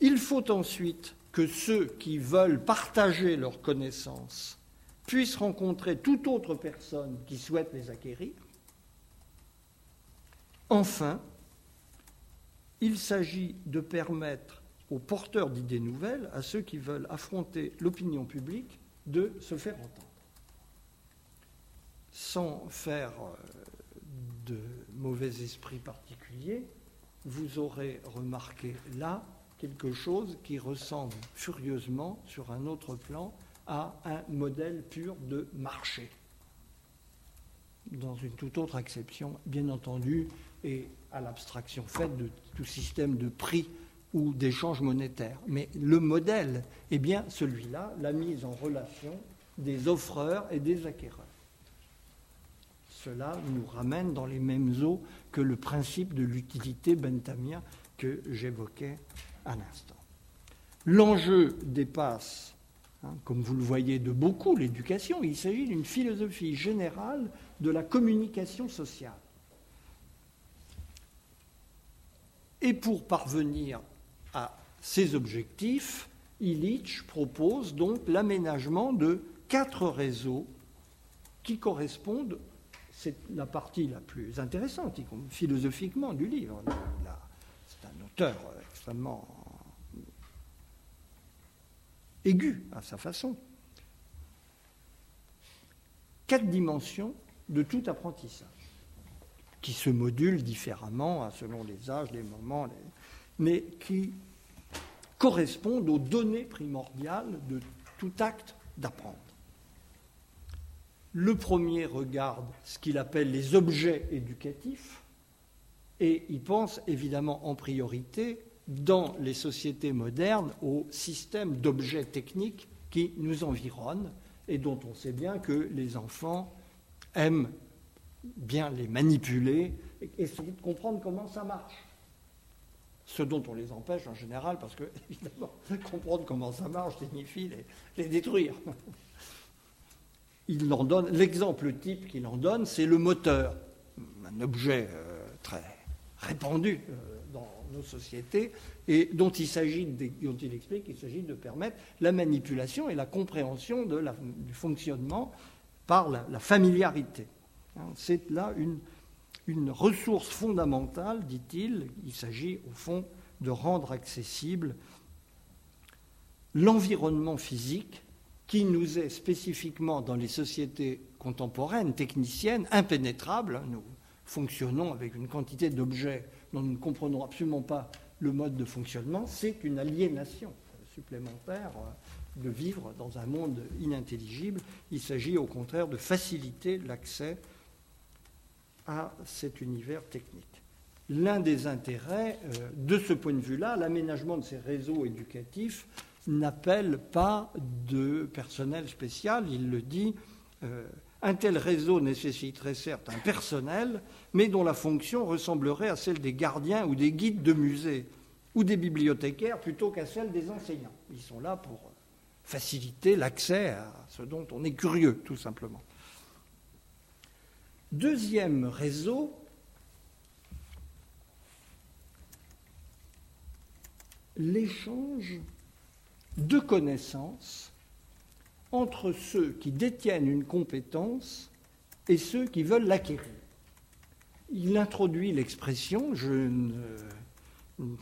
Il faut ensuite que ceux qui veulent partager leurs connaissances puissent rencontrer toute autre personne qui souhaite les acquérir. Enfin, il s'agit de permettre aux porteurs d'idées nouvelles, à ceux qui veulent affronter l'opinion publique, de se faire entendre. Sans faire euh, de mauvais esprit particulier, vous aurez remarqué là quelque chose qui ressemble furieusement, sur un autre plan, à un modèle pur de marché. Dans une toute autre acception, bien entendu, et à l'abstraction faite de tout système de prix ou d'échange monétaire. Mais le modèle est bien celui-là, la mise en relation des offreurs et des acquéreurs cela nous ramène dans les mêmes eaux que le principe de l'utilité benthamien que j'évoquais à l'instant. L'enjeu dépasse, hein, comme vous le voyez, de beaucoup l'éducation. Il s'agit d'une philosophie générale de la communication sociale. Et pour parvenir à ces objectifs, Illich propose donc l'aménagement de quatre réseaux qui correspondent c'est la partie la plus intéressante, philosophiquement, du livre. C'est un auteur extrêmement aigu à sa façon. Quatre dimensions de tout apprentissage, qui se modulent différemment selon les âges, les moments, mais qui correspondent aux données primordiales de tout acte d'apprendre. Le premier regarde ce qu'il appelle les objets éducatifs et il pense évidemment en priorité dans les sociétés modernes au système d'objets techniques qui nous environnent et dont on sait bien que les enfants aiment bien les manipuler et essayer de comprendre comment ça marche. Ce dont on les empêche en général, parce que, évidemment, comprendre comment ça marche signifie les, détruire. L'exemple type qu'il en donne, c'est le moteur, un objet euh, très répandu euh, dans nos sociétés et dont il s'agit, dont il explique qu'il s'agit de permettre la manipulation et la compréhension du fonctionnement par la, familiarité. Hein, c'est là une, une ressource fondamentale, dit-il. Il s'agit au fond de rendre accessible l'environnement physique qui nous est spécifiquement dans les sociétés contemporaines, techniciennes, impénétrable. Nous fonctionnons avec une quantité d'objets dont nous ne comprenons absolument pas le mode de fonctionnement, c'est une aliénation supplémentaire euh, de vivre dans un monde inintelligible. Il s'agit au contraire de faciliter l'accès à cet univers technique. L'un des intérêts euh, de ce point de vue-là, l'aménagement de ces réseaux éducatifs n'appelle pas de personnel spécial, il le dit. Euh, un tel réseau nécessiterait certes un personnel, mais dont la fonction ressemblerait à celle des gardiens ou des guides de musée ou des bibliothécaires plutôt qu'à celle des enseignants. Ils sont là pour faciliter l'accès à ce dont on est curieux, tout simplement. Deuxième réseau, l'échange de connaissances entre ceux qui détiennent une compétence et ceux qui veulent l'acquérir. Il introduit l'expression, je ne,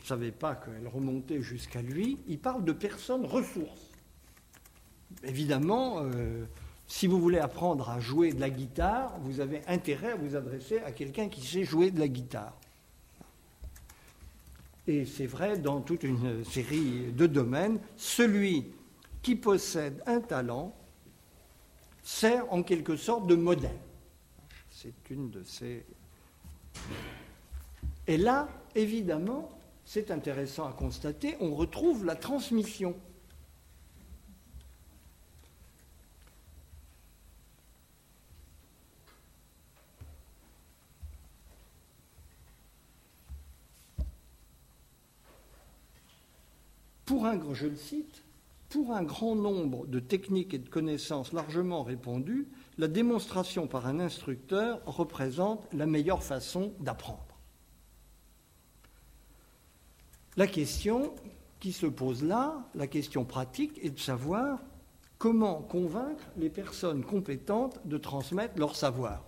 savais pas qu'elle remontait jusqu'à lui, il parle de personnes ressources. Évidemment, euh, si vous voulez apprendre à jouer de la guitare, vous avez intérêt à vous adresser à quelqu'un qui sait jouer de la guitare. Et c'est vrai dans toute une série de domaines. Celui qui possède un talent sert en quelque sorte de modèle. C'est une de ces... Et là, évidemment, c'est intéressant à constater, on retrouve la transmission. Pour un, grand nombre de techniques et de connaissances largement répandues, la démonstration par un instructeur représente la meilleure façon d'apprendre. La question qui se pose là, la question pratique, est de savoir comment convaincre les personnes compétentes de transmettre leur savoir.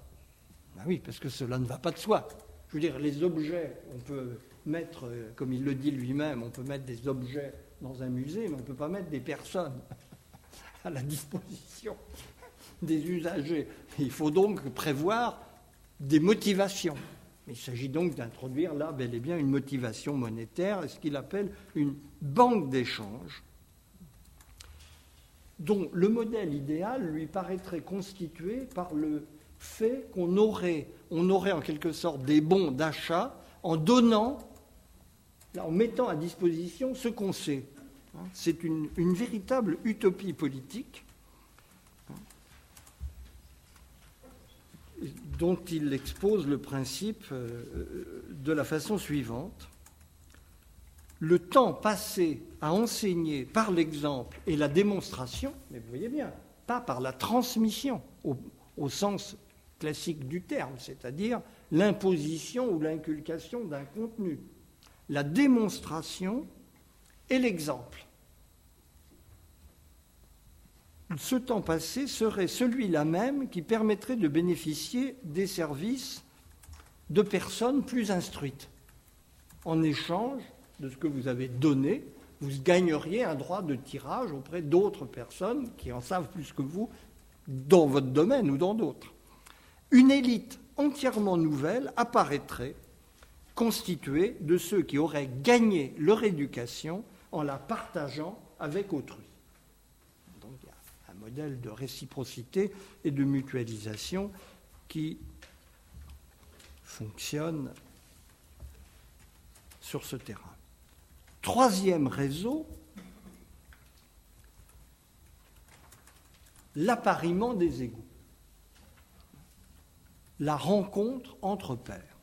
Ben oui, parce que cela ne va pas de soi. Je veux dire, les objets, on peut mettre, comme il le dit lui-même, on peut mettre des objets dans un musée, mais on ne peut pas mettre des personnes à la disposition des usagers. Il faut donc prévoir des motivations. Il s'agit donc d'introduire là bel et bien une motivation monétaire, ce qu'il appelle une banque d'échange, dont le modèle idéal lui paraîtrait constitué par le fait qu'on aurait, on aurait en quelque sorte des bons d'achat en donnant en mettant à disposition ce qu'on sait. Hein, c'est une, véritable utopie politique hein, dont il expose le principe euh, de la façon suivante. Le temps passé à enseigner par l'exemple et la démonstration, mais vous voyez bien, pas par la transmission au sens classique du terme, c'est-à-dire l'imposition ou l'inculcation d'un contenu, la démonstration et l'exemple. ce temps passé serait celui-là même qui permettrait de bénéficier des services de personnes plus instruites. En échange de ce que vous avez donné, vous gagneriez un droit de tirage auprès d'autres personnes qui en savent plus que vous dans votre domaine ou dans d'autres. Une élite entièrement nouvelle apparaîtrait constituée de ceux qui auraient gagné leur éducation en la partageant avec autrui. Donc il y a un modèle de réciprocité et de mutualisation qui fonctionne sur ce terrain. Troisième réseau, l'appariement des égaux, la rencontre entre pairs.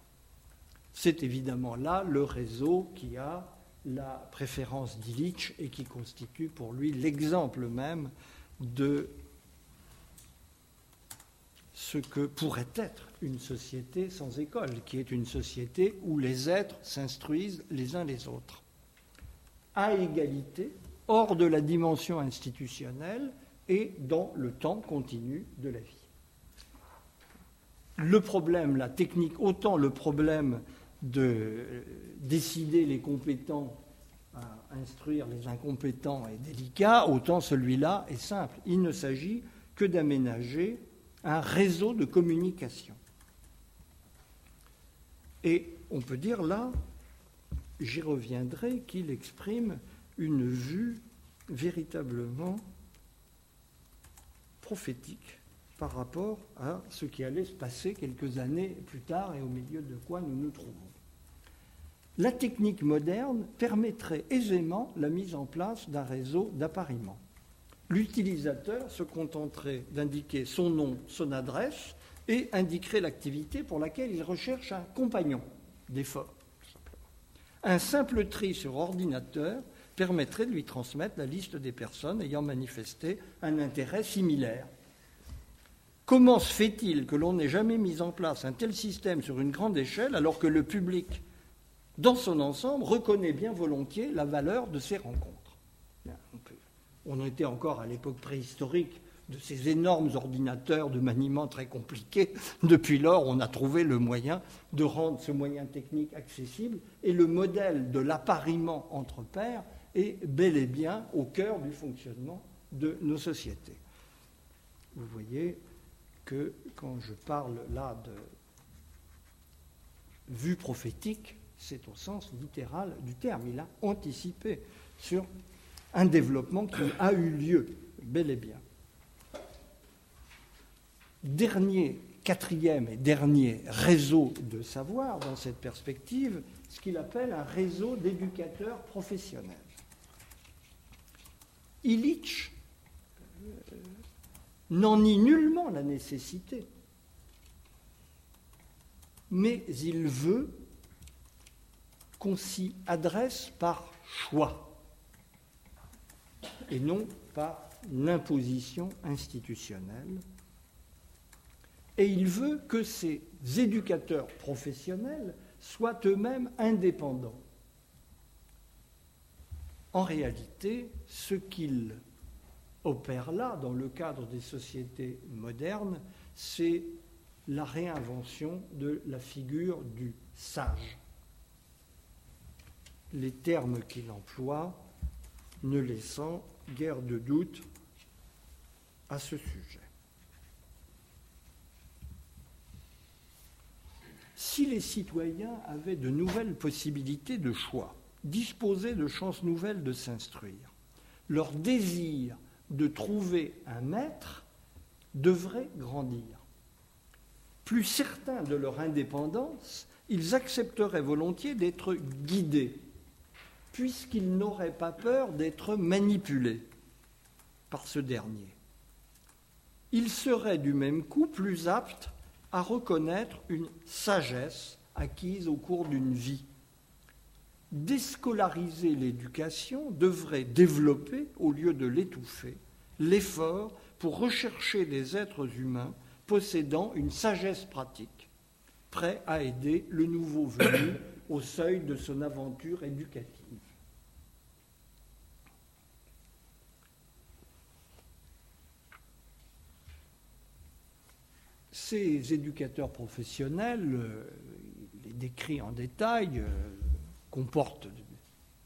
C'est évidemment là le réseau qui a la préférence d'Illich et qui constitue pour lui l'exemple même de ce que pourrait être une société sans école, qui est une société où les êtres s'instruisent les uns les autres, à égalité, hors de la dimension institutionnelle et dans le temps continu de la vie. Le problème, la technique, autant le problème de décider les compétents à instruire les incompétents est délicat, autant celui-là est simple. Il ne s'agit que d'aménager un réseau de communication. Et on peut dire là, j'y reviendrai, qu'il exprime une vue véritablement prophétique par rapport à ce qui allait se passer quelques années plus tard et au milieu de quoi nous nous trouvons. La technique moderne permettrait aisément la mise en place d'un réseau d'appariement. L'utilisateur se contenterait d'indiquer son nom, son adresse et indiquerait l'activité pour laquelle il recherche un compagnon d'effort. Un simple tri sur ordinateur permettrait de lui transmettre la liste des personnes ayant manifesté un intérêt similaire. Comment se fait-il que l'on n'ait jamais mis en place un tel système sur une grande échelle alors que le public, dans son ensemble, reconnaît bien volontiers la valeur de ces rencontres On était encore à l'époque préhistorique de ces énormes ordinateurs de maniement très compliqués. Depuis lors, on a trouvé le moyen de rendre ce moyen technique accessible et le modèle de l'appariement entre pairs est bel et bien au cœur du fonctionnement de nos sociétés. Vous voyez que quand je parle là de vue prophétique, c'est au sens littéral du terme. Il a anticipé sur un développement qui a eu lieu, bel et bien dernier, quatrième et dernier réseau de savoir dans cette perspective, ce qu'il appelle un réseau d'éducateurs professionnels. Illich euh, n'en nie nullement la nécessité, mais il veut qu'on s'y adresse par choix et non par l'imposition institutionnelle et il veut que ces éducateurs professionnels soient eux-mêmes indépendants. En réalité, ce qu'il opère là, dans le cadre des sociétés modernes, c'est la réinvention de la figure du sage. Les termes qu'il emploie ne laissant guère de doute à ce sujet. Si les citoyens avaient de nouvelles possibilités de choix, disposaient de chances nouvelles de s'instruire, leur désir de trouver un maître devrait grandir. Plus certains de leur indépendance, ils accepteraient volontiers d'être guidés, puisqu'ils n'auraient pas peur d'être manipulés par ce dernier. Ils seraient du même coup plus aptes à reconnaître une sagesse acquise au cours d'une vie. Déscolariser l'éducation devrait développer, au lieu de l'étouffer, l'effort pour rechercher des êtres humains possédant une sagesse pratique, prêts à aider le nouveau venu au seuil de son aventure éducative. Ces éducateurs professionnels, euh, les décrits en détail, euh, comportent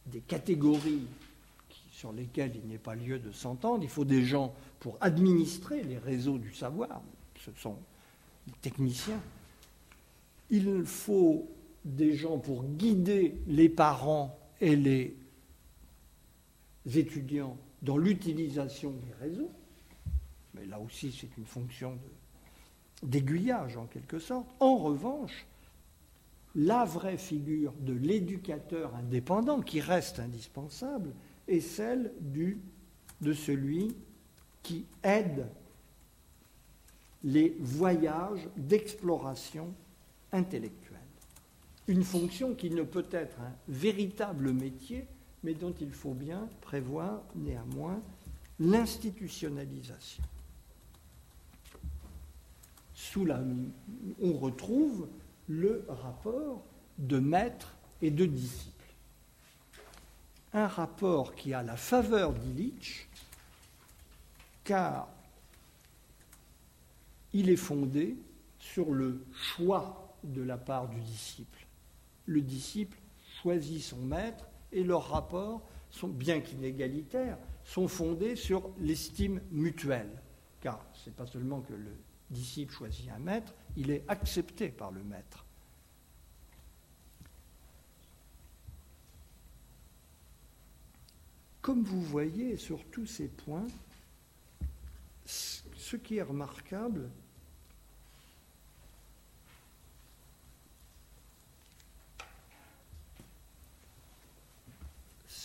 des catégories sur lesquelles il n'est pas lieu de s'entendre. Il faut des gens pour administrer les réseaux du savoir. Ce sont des techniciens. Il faut des gens pour guider les parents et les étudiants dans l'utilisation des réseaux. Mais là aussi, c'est une fonction d'aiguillage en quelque sorte. En revanche, la vraie figure de l'éducateur indépendant, qui reste indispensable, est celle du, de celui qui aide les voyages d'exploration intellectuelle. Une fonction qui ne peut être un véritable métier, mais dont il faut bien prévoir néanmoins l'institutionnalisation. On retrouve le rapport de maître et de disciple. Un rapport qui a la faveur d'Illich, car il est fondé sur le choix de la part du disciple. Le disciple choisit son maître et leurs rapports, bien qu'inégalitaires, sont fondés sur l'estime mutuelle. Car ce n'est pas seulement que le disciple choisit un maître, il est accepté par le maître. Comme vous voyez sur tous ces points, ce qui est remarquable,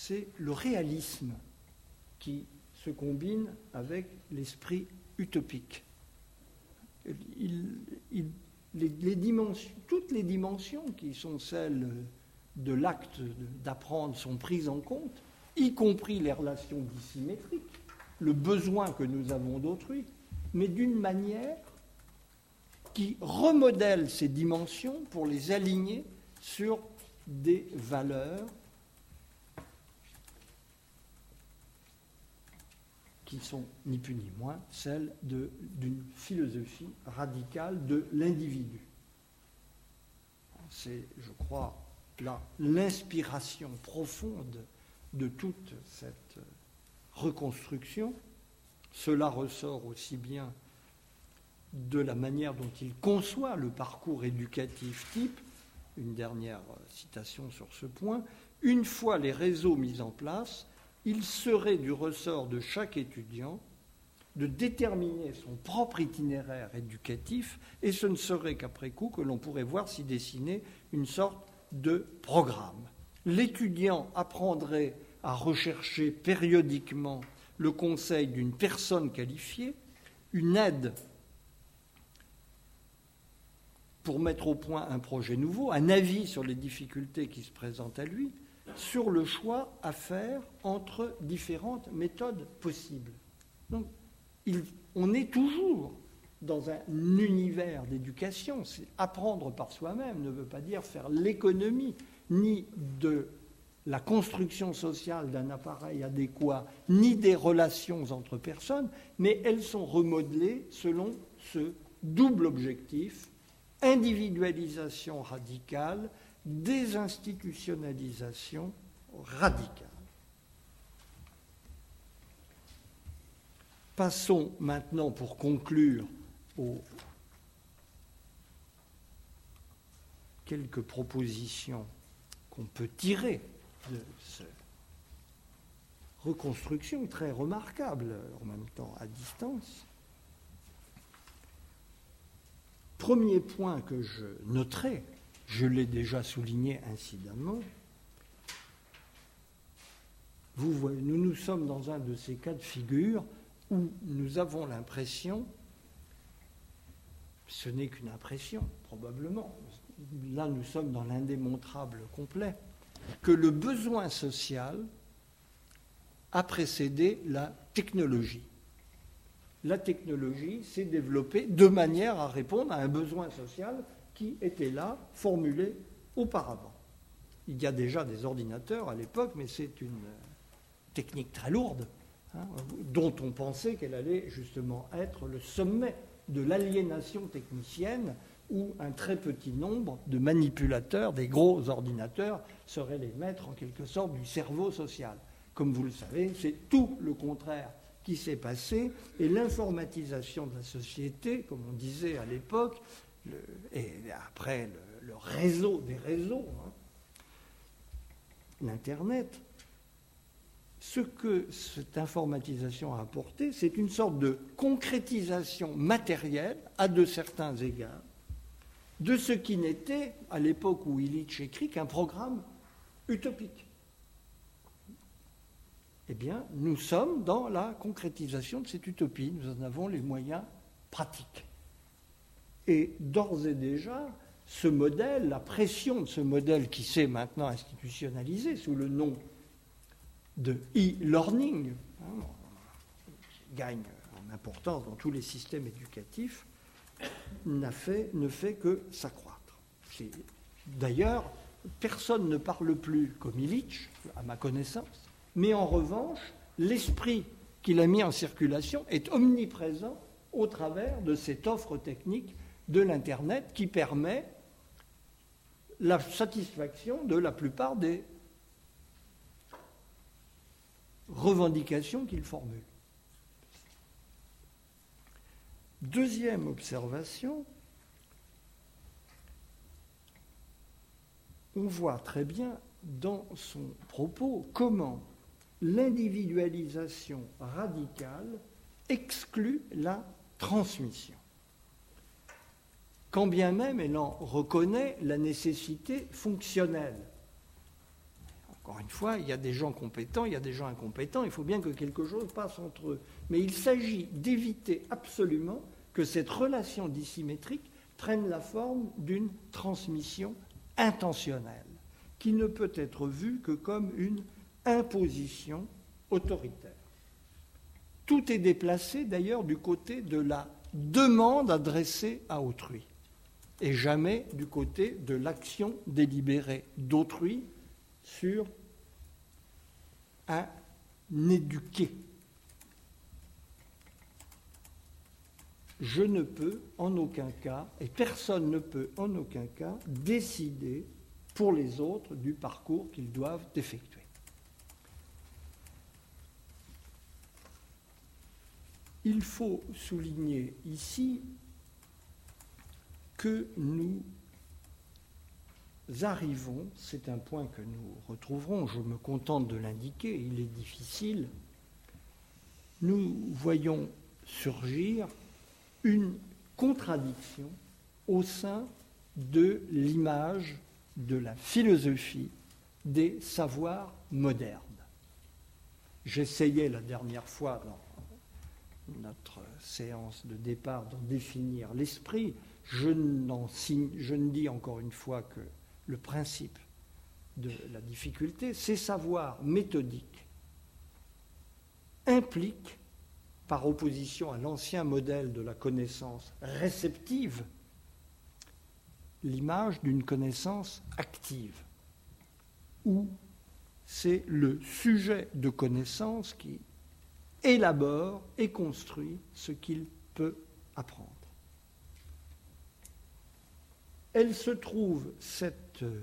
c'est le réalisme qui se combine avec l'esprit utopique. Toutes les dimensions qui sont celles de l'acte d'apprendre sont prises en compte, y compris les relations dissymétriques, le besoin que nous avons d'autrui, mais d'une manière qui remodèle ces dimensions pour les aligner sur des valeurs qui sont ni plus ni moins celles d'une philosophie radicale de l'individu. C'est, je crois, l'inspiration profonde de toute cette reconstruction. Cela ressort aussi bien de la manière dont il conçoit le parcours éducatif type, une dernière citation sur ce point, une fois les réseaux mis en place, il serait du ressort de chaque étudiant de déterminer son propre itinéraire éducatif, et ce ne serait qu'après coup que l'on pourrait voir s'y dessiner une sorte de programme. L'étudiant apprendrait à rechercher périodiquement le conseil d'une personne qualifiée, une aide pour mettre au point un projet nouveau, un avis sur les difficultés qui se présentent à lui, sur le choix à faire entre différentes méthodes possibles. Donc, on est toujours dans un univers d'éducation. Apprendre par soi-même ne veut pas dire faire l'économie ni de la construction sociale d'un appareil adéquat, ni des relations entre personnes, mais elles sont remodelées selon ce double objectif, individualisation radicale désinstitutionnalisation radicale. Passons maintenant, pour conclure, aux quelques propositions qu'on peut tirer de cette reconstruction très remarquable, en même temps à distance. Premier point que je noterai, je l'ai déjà souligné incidemment, nous nous sommes dans un de ces cas de figure où nous avons l'impression, ce n'est qu'une impression probablement, là nous sommes dans l'indémontrable complet, que le besoin social a précédé la technologie. La technologie s'est développée de manière à répondre à un besoin social qui était là, formulé auparavant. Il y a déjà des ordinateurs à l'époque, mais c'est une technique très lourde, hein, dont on pensait qu'elle allait justement être le sommet de l'aliénation technicienne où un très petit nombre de manipulateurs des gros ordinateurs seraient les maîtres en quelque sorte du cerveau social. Comme vous le savez, c'est tout le contraire qui s'est passé et l'informatisation de la société, comme on disait à l'époque, et après le, réseau des réseaux, hein, l'Internet, ce que cette informatisation a apporté, c'est une sorte de concrétisation matérielle, à de certains égards, de ce qui n'était, à l'époque où Illich écrit, qu'un programme utopique. Eh bien, nous sommes dans la concrétisation de cette utopie, nous en avons les moyens pratiques. Et d'ores et déjà, ce modèle, la pression de ce modèle qui s'est maintenant institutionnalisé sous le nom de e-learning, hein, gagne en importance dans tous les systèmes éducatifs, ne fait que s'accroître. D'ailleurs, personne ne parle plus comme Illich, à ma connaissance, mais en revanche, l'esprit qu'il a mis en circulation est omniprésent au travers de cette offre technique de l'Internet qui permet la satisfaction de la plupart des revendications qu'il formule. Deuxième observation, on voit très bien dans son propos comment l'individualisation radicale exclut la transmission. Quand bien même elle en reconnaît la nécessité fonctionnelle. Encore une fois, il y a des gens compétents, il y a des gens incompétents, il faut bien que quelque chose passe entre eux. Mais il s'agit d'éviter absolument que cette relation dissymétrique prenne la forme d'une transmission intentionnelle, qui ne peut être vue que comme une imposition autoritaire. Tout est déplacé d'ailleurs du côté de la demande adressée à autrui, et jamais du côté de l'action délibérée d'autrui sur un éduqué. Je ne peux en aucun cas, et personne ne peut en aucun cas, décider pour les autres du parcours qu'ils doivent effectuer. Il faut souligner ici nous arrivons, c'est un point que nous retrouverons, je me contente de l'indiquer, il est difficile, nous voyons surgir une contradiction au sein de l'image de la philosophie des savoirs modernes. J'essayais la dernière fois dans notre séance de départ d'en définir l'esprit. Je, je ne dis encore une fois que le principe de la difficulté, ces savoirs méthodiques impliquent, par opposition à l'ancien modèle de la connaissance réceptive, l'image d'une connaissance active, où c'est le sujet de connaissance qui élabore et construit ce qu'il peut apprendre. Elle se trouve, cette euh,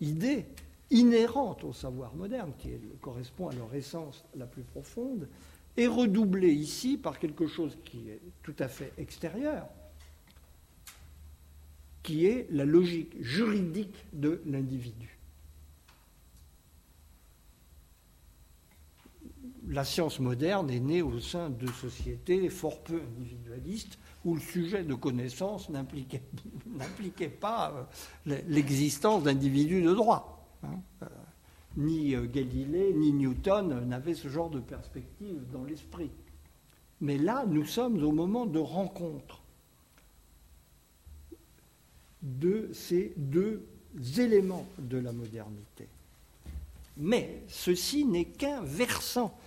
idée inhérente au savoir moderne, qui correspond à leur essence la plus profonde, est redoublée ici par quelque chose qui est tout à fait extérieur, qui est la logique juridique de l'individu. la science moderne est née au sein de sociétés fort peu individualistes où le sujet de connaissance n'impliquait pas euh, l'existence d'individus de droit. Hein. Euh, ni euh, Galilée, ni Newton n'avaient ce genre de perspective dans l'esprit. Mais là, nous sommes au moment de rencontre de ces deux éléments de la modernité. Mais ceci n'est qu'un versant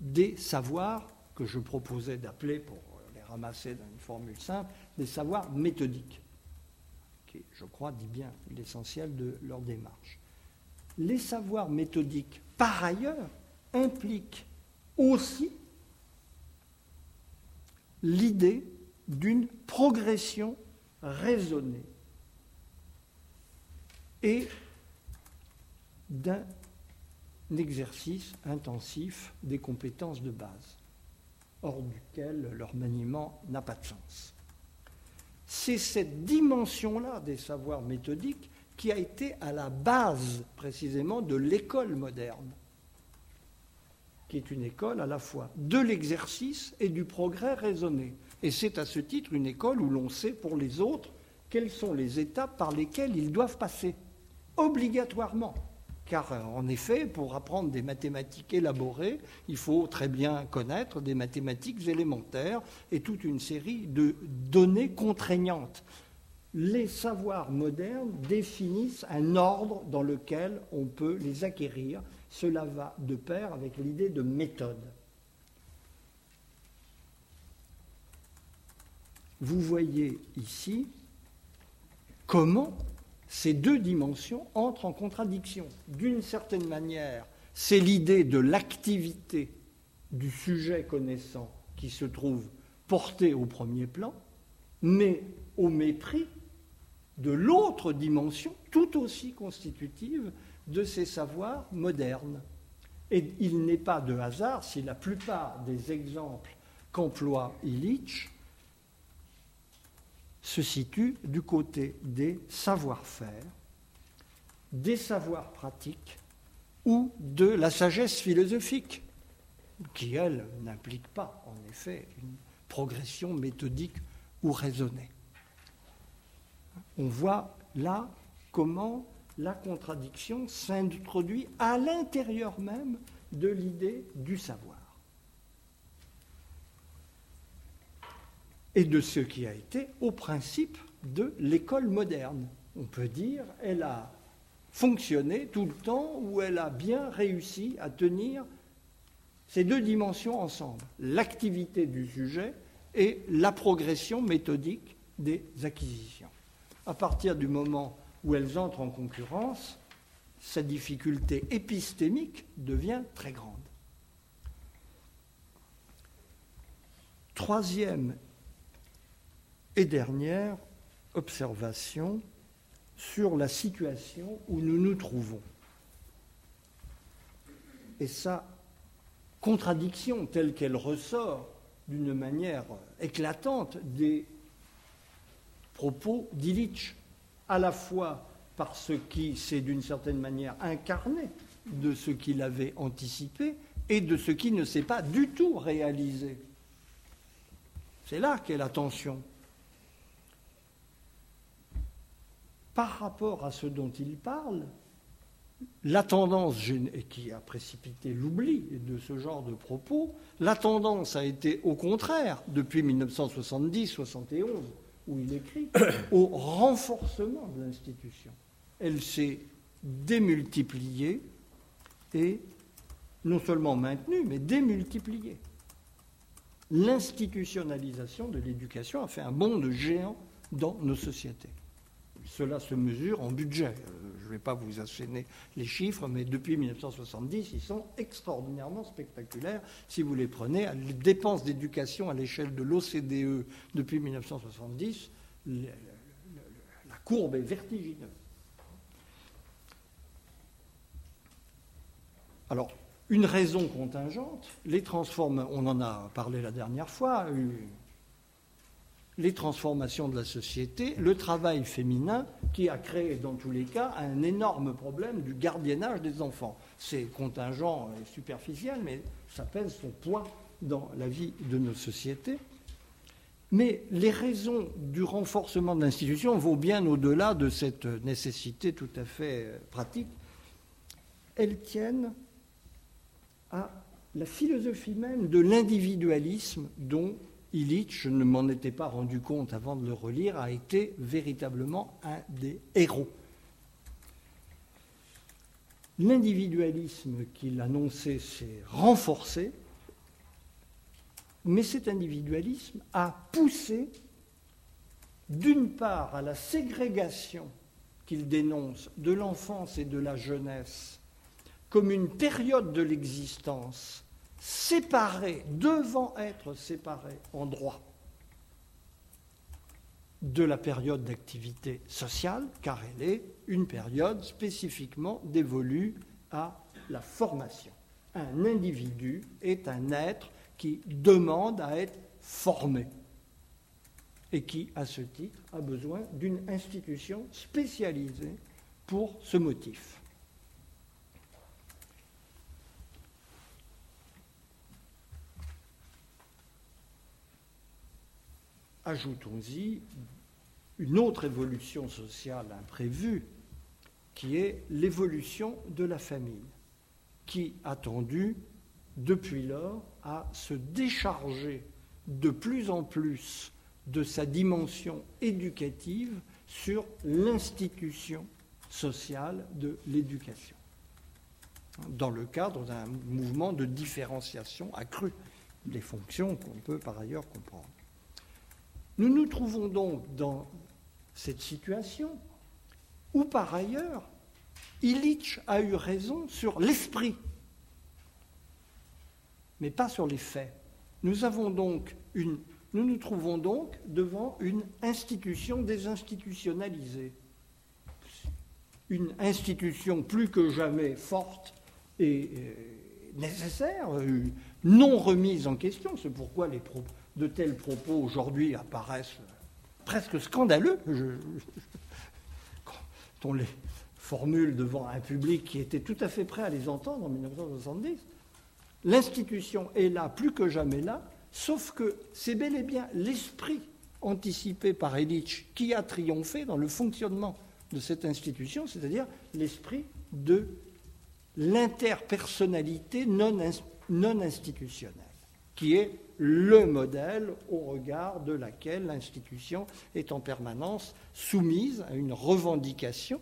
des savoirs que je proposais d'appeler, pour les ramasser dans une formule simple, des savoirs méthodiques, qui, je crois, dit bien l'essentiel de leur démarche. Les savoirs méthodiques, par ailleurs, impliquent aussi l'idée d'une progression raisonnée et d'un exercice intensif des compétences de base, hors duquel leur maniement n'a pas de sens. C'est cette dimension-là des savoirs méthodiques qui a été à la base précisément de l'école moderne, qui est une école à la fois de l'exercice et du progrès raisonné. Et c'est à ce titre une école où l'on sait pour les autres quelles sont les étapes par lesquelles ils doivent passer, obligatoirement. Car en effet, pour apprendre des mathématiques élaborées, il faut très bien connaître des mathématiques élémentaires et toute une série de données contraignantes. Les savoirs modernes définissent un ordre dans lequel on peut les acquérir. Cela va de pair avec l'idée de méthode. Vous voyez ici comment ces deux dimensions entrent en contradiction. D'une certaine manière, c'est l'idée de l'activité du sujet connaissant qui se trouve portée au premier plan, mais au mépris de l'autre dimension tout aussi constitutive de ces savoirs modernes. Et il n'est pas de hasard si la plupart des exemples qu'emploie Illich se situe du côté des savoir-faire, des savoirs pratiques ou de la sagesse philosophique, qui, elle, n'implique pas, en effet, une progression méthodique ou raisonnée. On voit là comment la contradiction s'introduit à l'intérieur même de l'idée du savoir. Et de ce qui a été au principe de l'école moderne. On peut dire elle a fonctionné tout le temps où elle a bien réussi à tenir ces deux dimensions ensemble, l'activité du sujet et la progression méthodique des acquisitions. À partir du moment où elles entrent en concurrence, sa difficulté épistémique devient très grande. Troisième et dernière observation sur la situation où nous nous trouvons. Et sa contradiction telle qu'elle ressort d'une manière éclatante des propos d'Illich, à la fois par ce qui s'est d'une certaine manière incarné de ce qu'il avait anticipé et de ce qui ne s'est pas du tout réalisé. C'est là qu'est la tension. Par rapport à ce dont il parle, la tendance, qui a précipité l'oubli de ce genre de propos, la tendance a été au contraire, depuis 1970-71, où il écrit, au renforcement de l'institution. Elle s'est démultipliée et non seulement maintenue, mais démultipliée. L'institutionnalisation de l'éducation a fait un bond de géant dans nos sociétés. Cela se mesure en budget. Euh, je ne vais pas vous asséner les chiffres, mais depuis 1970, ils sont extraordinairement spectaculaires. Si vous les prenez, les dépenses d'éducation à l'échelle de l'OCDE depuis 1970, la courbe est vertigineuse. Alors, une raison contingente, les transforme, on en a parlé la dernière fois, les transformations de la société, le travail féminin qui a créé dans tous les cas un énorme problème du gardiennage des enfants. C'est contingent et superficiel, mais ça pèse son poids dans la vie de nos sociétés. Mais les raisons du renforcement de l'institution vont bien au-delà de cette nécessité tout à fait pratique. Elles tiennent à la philosophie même de l'individualisme dont Illich, je ne m'en étais pas rendu compte avant de le relire, a été véritablement un des héros. L'individualisme qu'il annonçait s'est renforcé, mais cet individualisme a poussé d'une part à la ségrégation qu'il dénonce de l'enfance et de la jeunesse comme une période de l'existence séparés, devant être séparés en droit de la période d'activité sociale, car elle est une période spécifiquement dévolue à la formation. Un individu est un être qui demande à être formé et qui, à ce titre, a besoin d'une institution spécialisée pour ce motif. Ajoutons-y une autre évolution sociale imprévue, qui est l'évolution de la famille, qui a tendu depuis lors à se décharger de plus en plus de sa dimension éducative sur l'institution sociale de l'éducation, dans le cadre d'un mouvement de différenciation accrue des fonctions qu'on peut par ailleurs comprendre. Nous nous trouvons donc dans cette situation où, par ailleurs, Illich a eu raison sur l'esprit, mais pas sur les faits. Nous, nous nous trouvons donc devant une institution désinstitutionnalisée, une institution plus que jamais forte et euh, nécessaire, non remise en question. C'est pourquoi les propos de tels propos aujourd'hui apparaissent presque scandaleux. quand on les formule devant un public qui était tout à fait prêt à les entendre en 1970, l'institution est là, plus que jamais là, sauf que c'est bel et bien l'esprit anticipé par Illich qui a triomphé dans le fonctionnement de cette institution, c'est-à-dire l'esprit de l'interpersonnalité non, non institutionnelle, qui est le modèle au regard de laquelle l'institution est en permanence soumise à une revendication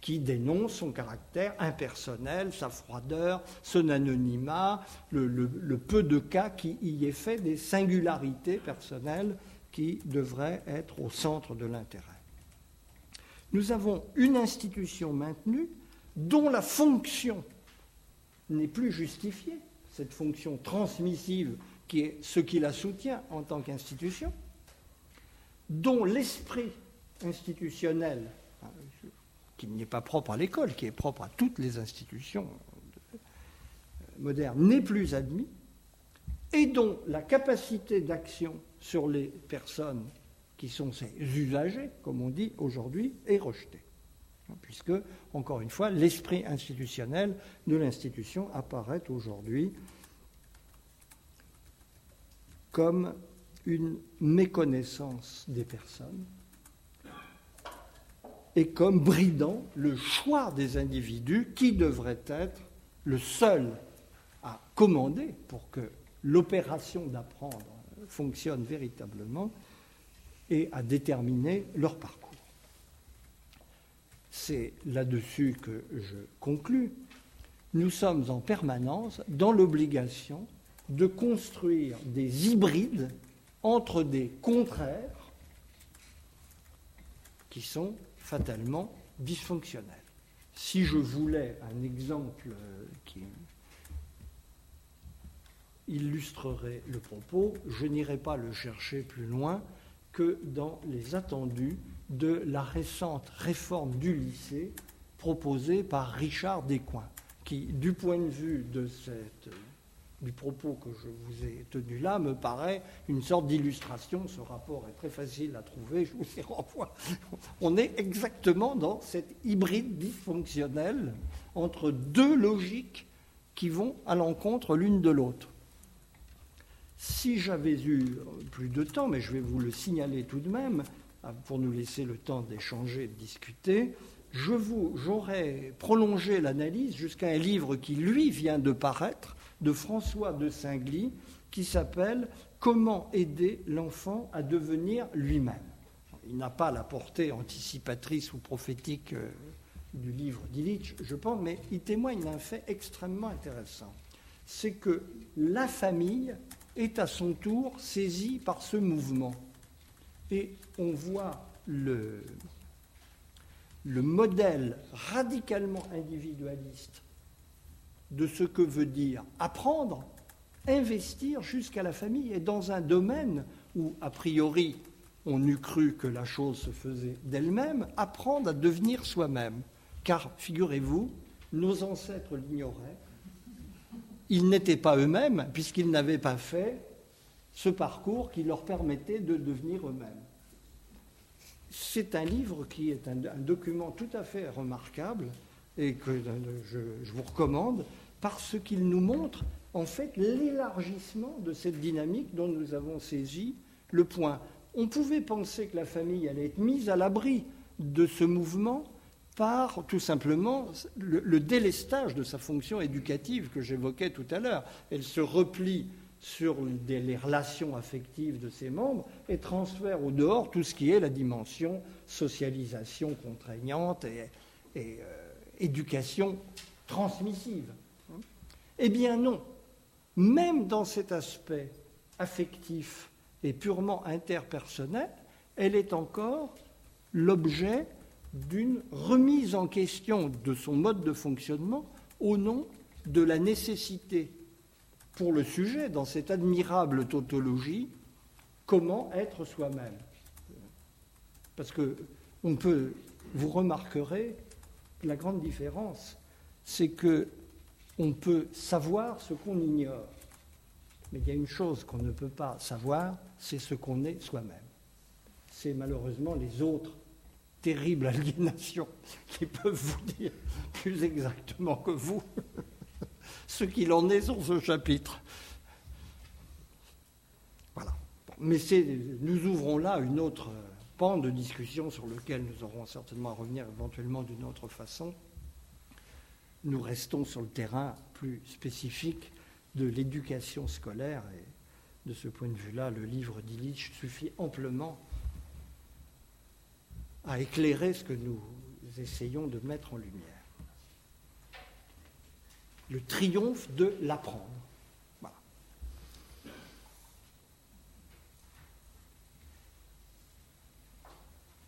qui dénonce son caractère impersonnel, sa froideur, son anonymat, le, peu de cas qui y est fait des singularités personnelles qui devraient être au centre de l'intérêt. Nous avons une institution maintenue dont la fonction n'est plus justifiée, cette fonction transmissive qui est ce qui la soutient en tant qu'institution, dont l'esprit institutionnel, qui n'est pas propre à l'école, qui est propre à toutes les institutions modernes, n'est plus admis, et dont la capacité d'action sur les personnes qui sont ces usagers, comme on dit aujourd'hui, est rejetée. Puisque, encore une fois, l'esprit institutionnel de l'institution apparaît aujourd'hui comme une méconnaissance des personnes et comme bridant le choix des individus qui devrait être le seul à commander pour que l'opération d'apprendre fonctionne véritablement et à déterminer leur parcours. C'est là-dessus que je conclus. Nous sommes en permanence dans l'obligation de construire des hybrides entre des contraires qui sont fatalement dysfonctionnels. Si je voulais un exemple qui illustrerait le propos, je n'irai pas le chercher plus loin que dans les attendus de la récente réforme du lycée proposée par Richard Descoings, qui, du point de vue de cette du propos que je vous ai tenu là me paraît une sorte d'illustration. Ce rapport est très facile à trouver, je vous y renvoie. On est exactement dans cette hybride dysfonctionnelle entre deux logiques qui vont à l'encontre l'une de l'autre. Si j'avais eu plus de temps, mais je vais vous le signaler tout de même, pour nous laisser le temps d'échanger, de discuter, j'aurais prolongé l'analyse jusqu'à un livre qui, lui, vient de paraître, de François de Singly qui s'appelle Comment aider l'enfant à devenir lui-même. Il n'a pas la portée anticipatrice ou prophétique euh, du livre d'Illich, je pense, mais il témoigne d'un fait extrêmement intéressant. C'est que la famille est à son tour saisie par ce mouvement. Et on voit le, le modèle radicalement individualiste de ce que veut dire apprendre, investir jusqu'à la famille, et dans un domaine où, a priori, on eût cru que la chose se faisait d'elle-même, apprendre à devenir soi-même. Car, figurez-vous, nos ancêtres l'ignoraient. Ils n'étaient pas eux-mêmes, puisqu'ils n'avaient pas fait ce parcours qui leur permettait de devenir eux-mêmes. C'est un livre qui est un, document tout à fait remarquable et que je, je vous recommande parce qu'il nous montre en fait l'élargissement de cette dynamique dont nous avons saisi le point. On pouvait penser que la famille allait être mise à l'abri de ce mouvement par tout simplement le, délestage de sa fonction éducative que j'évoquais tout à l'heure. Elle se replie sur les relations affectives de ses membres et transfère au dehors tout ce qui est la dimension socialisation contraignante et, et euh, éducation transmissive. Eh bien non, même dans cet aspect affectif et purement interpersonnel, elle est encore l'objet d'une remise en question de son mode de fonctionnement au nom de la nécessité pour le sujet, dans cette admirable tautologie, comment être soi-même. Parce que on peut, vous remarquerez, la grande différence, c'est que on peut savoir ce qu'on ignore. Mais il y a une chose qu'on ne peut pas savoir, c'est ce qu'on est soi-même. C'est malheureusement les autres terribles aliénations qui peuvent vous dire plus exactement que vous ce qu'il en est sur ce chapitre. Voilà. Mais nous ouvrons là une autre de discussion sur lequel nous aurons certainement à revenir éventuellement d'une autre façon. Nous restons sur le terrain plus spécifique de l'éducation scolaire et de ce point de vue-là, le livre d'Illich suffit amplement à éclairer ce que nous essayons de mettre en lumière. Le triomphe de l'apprendre.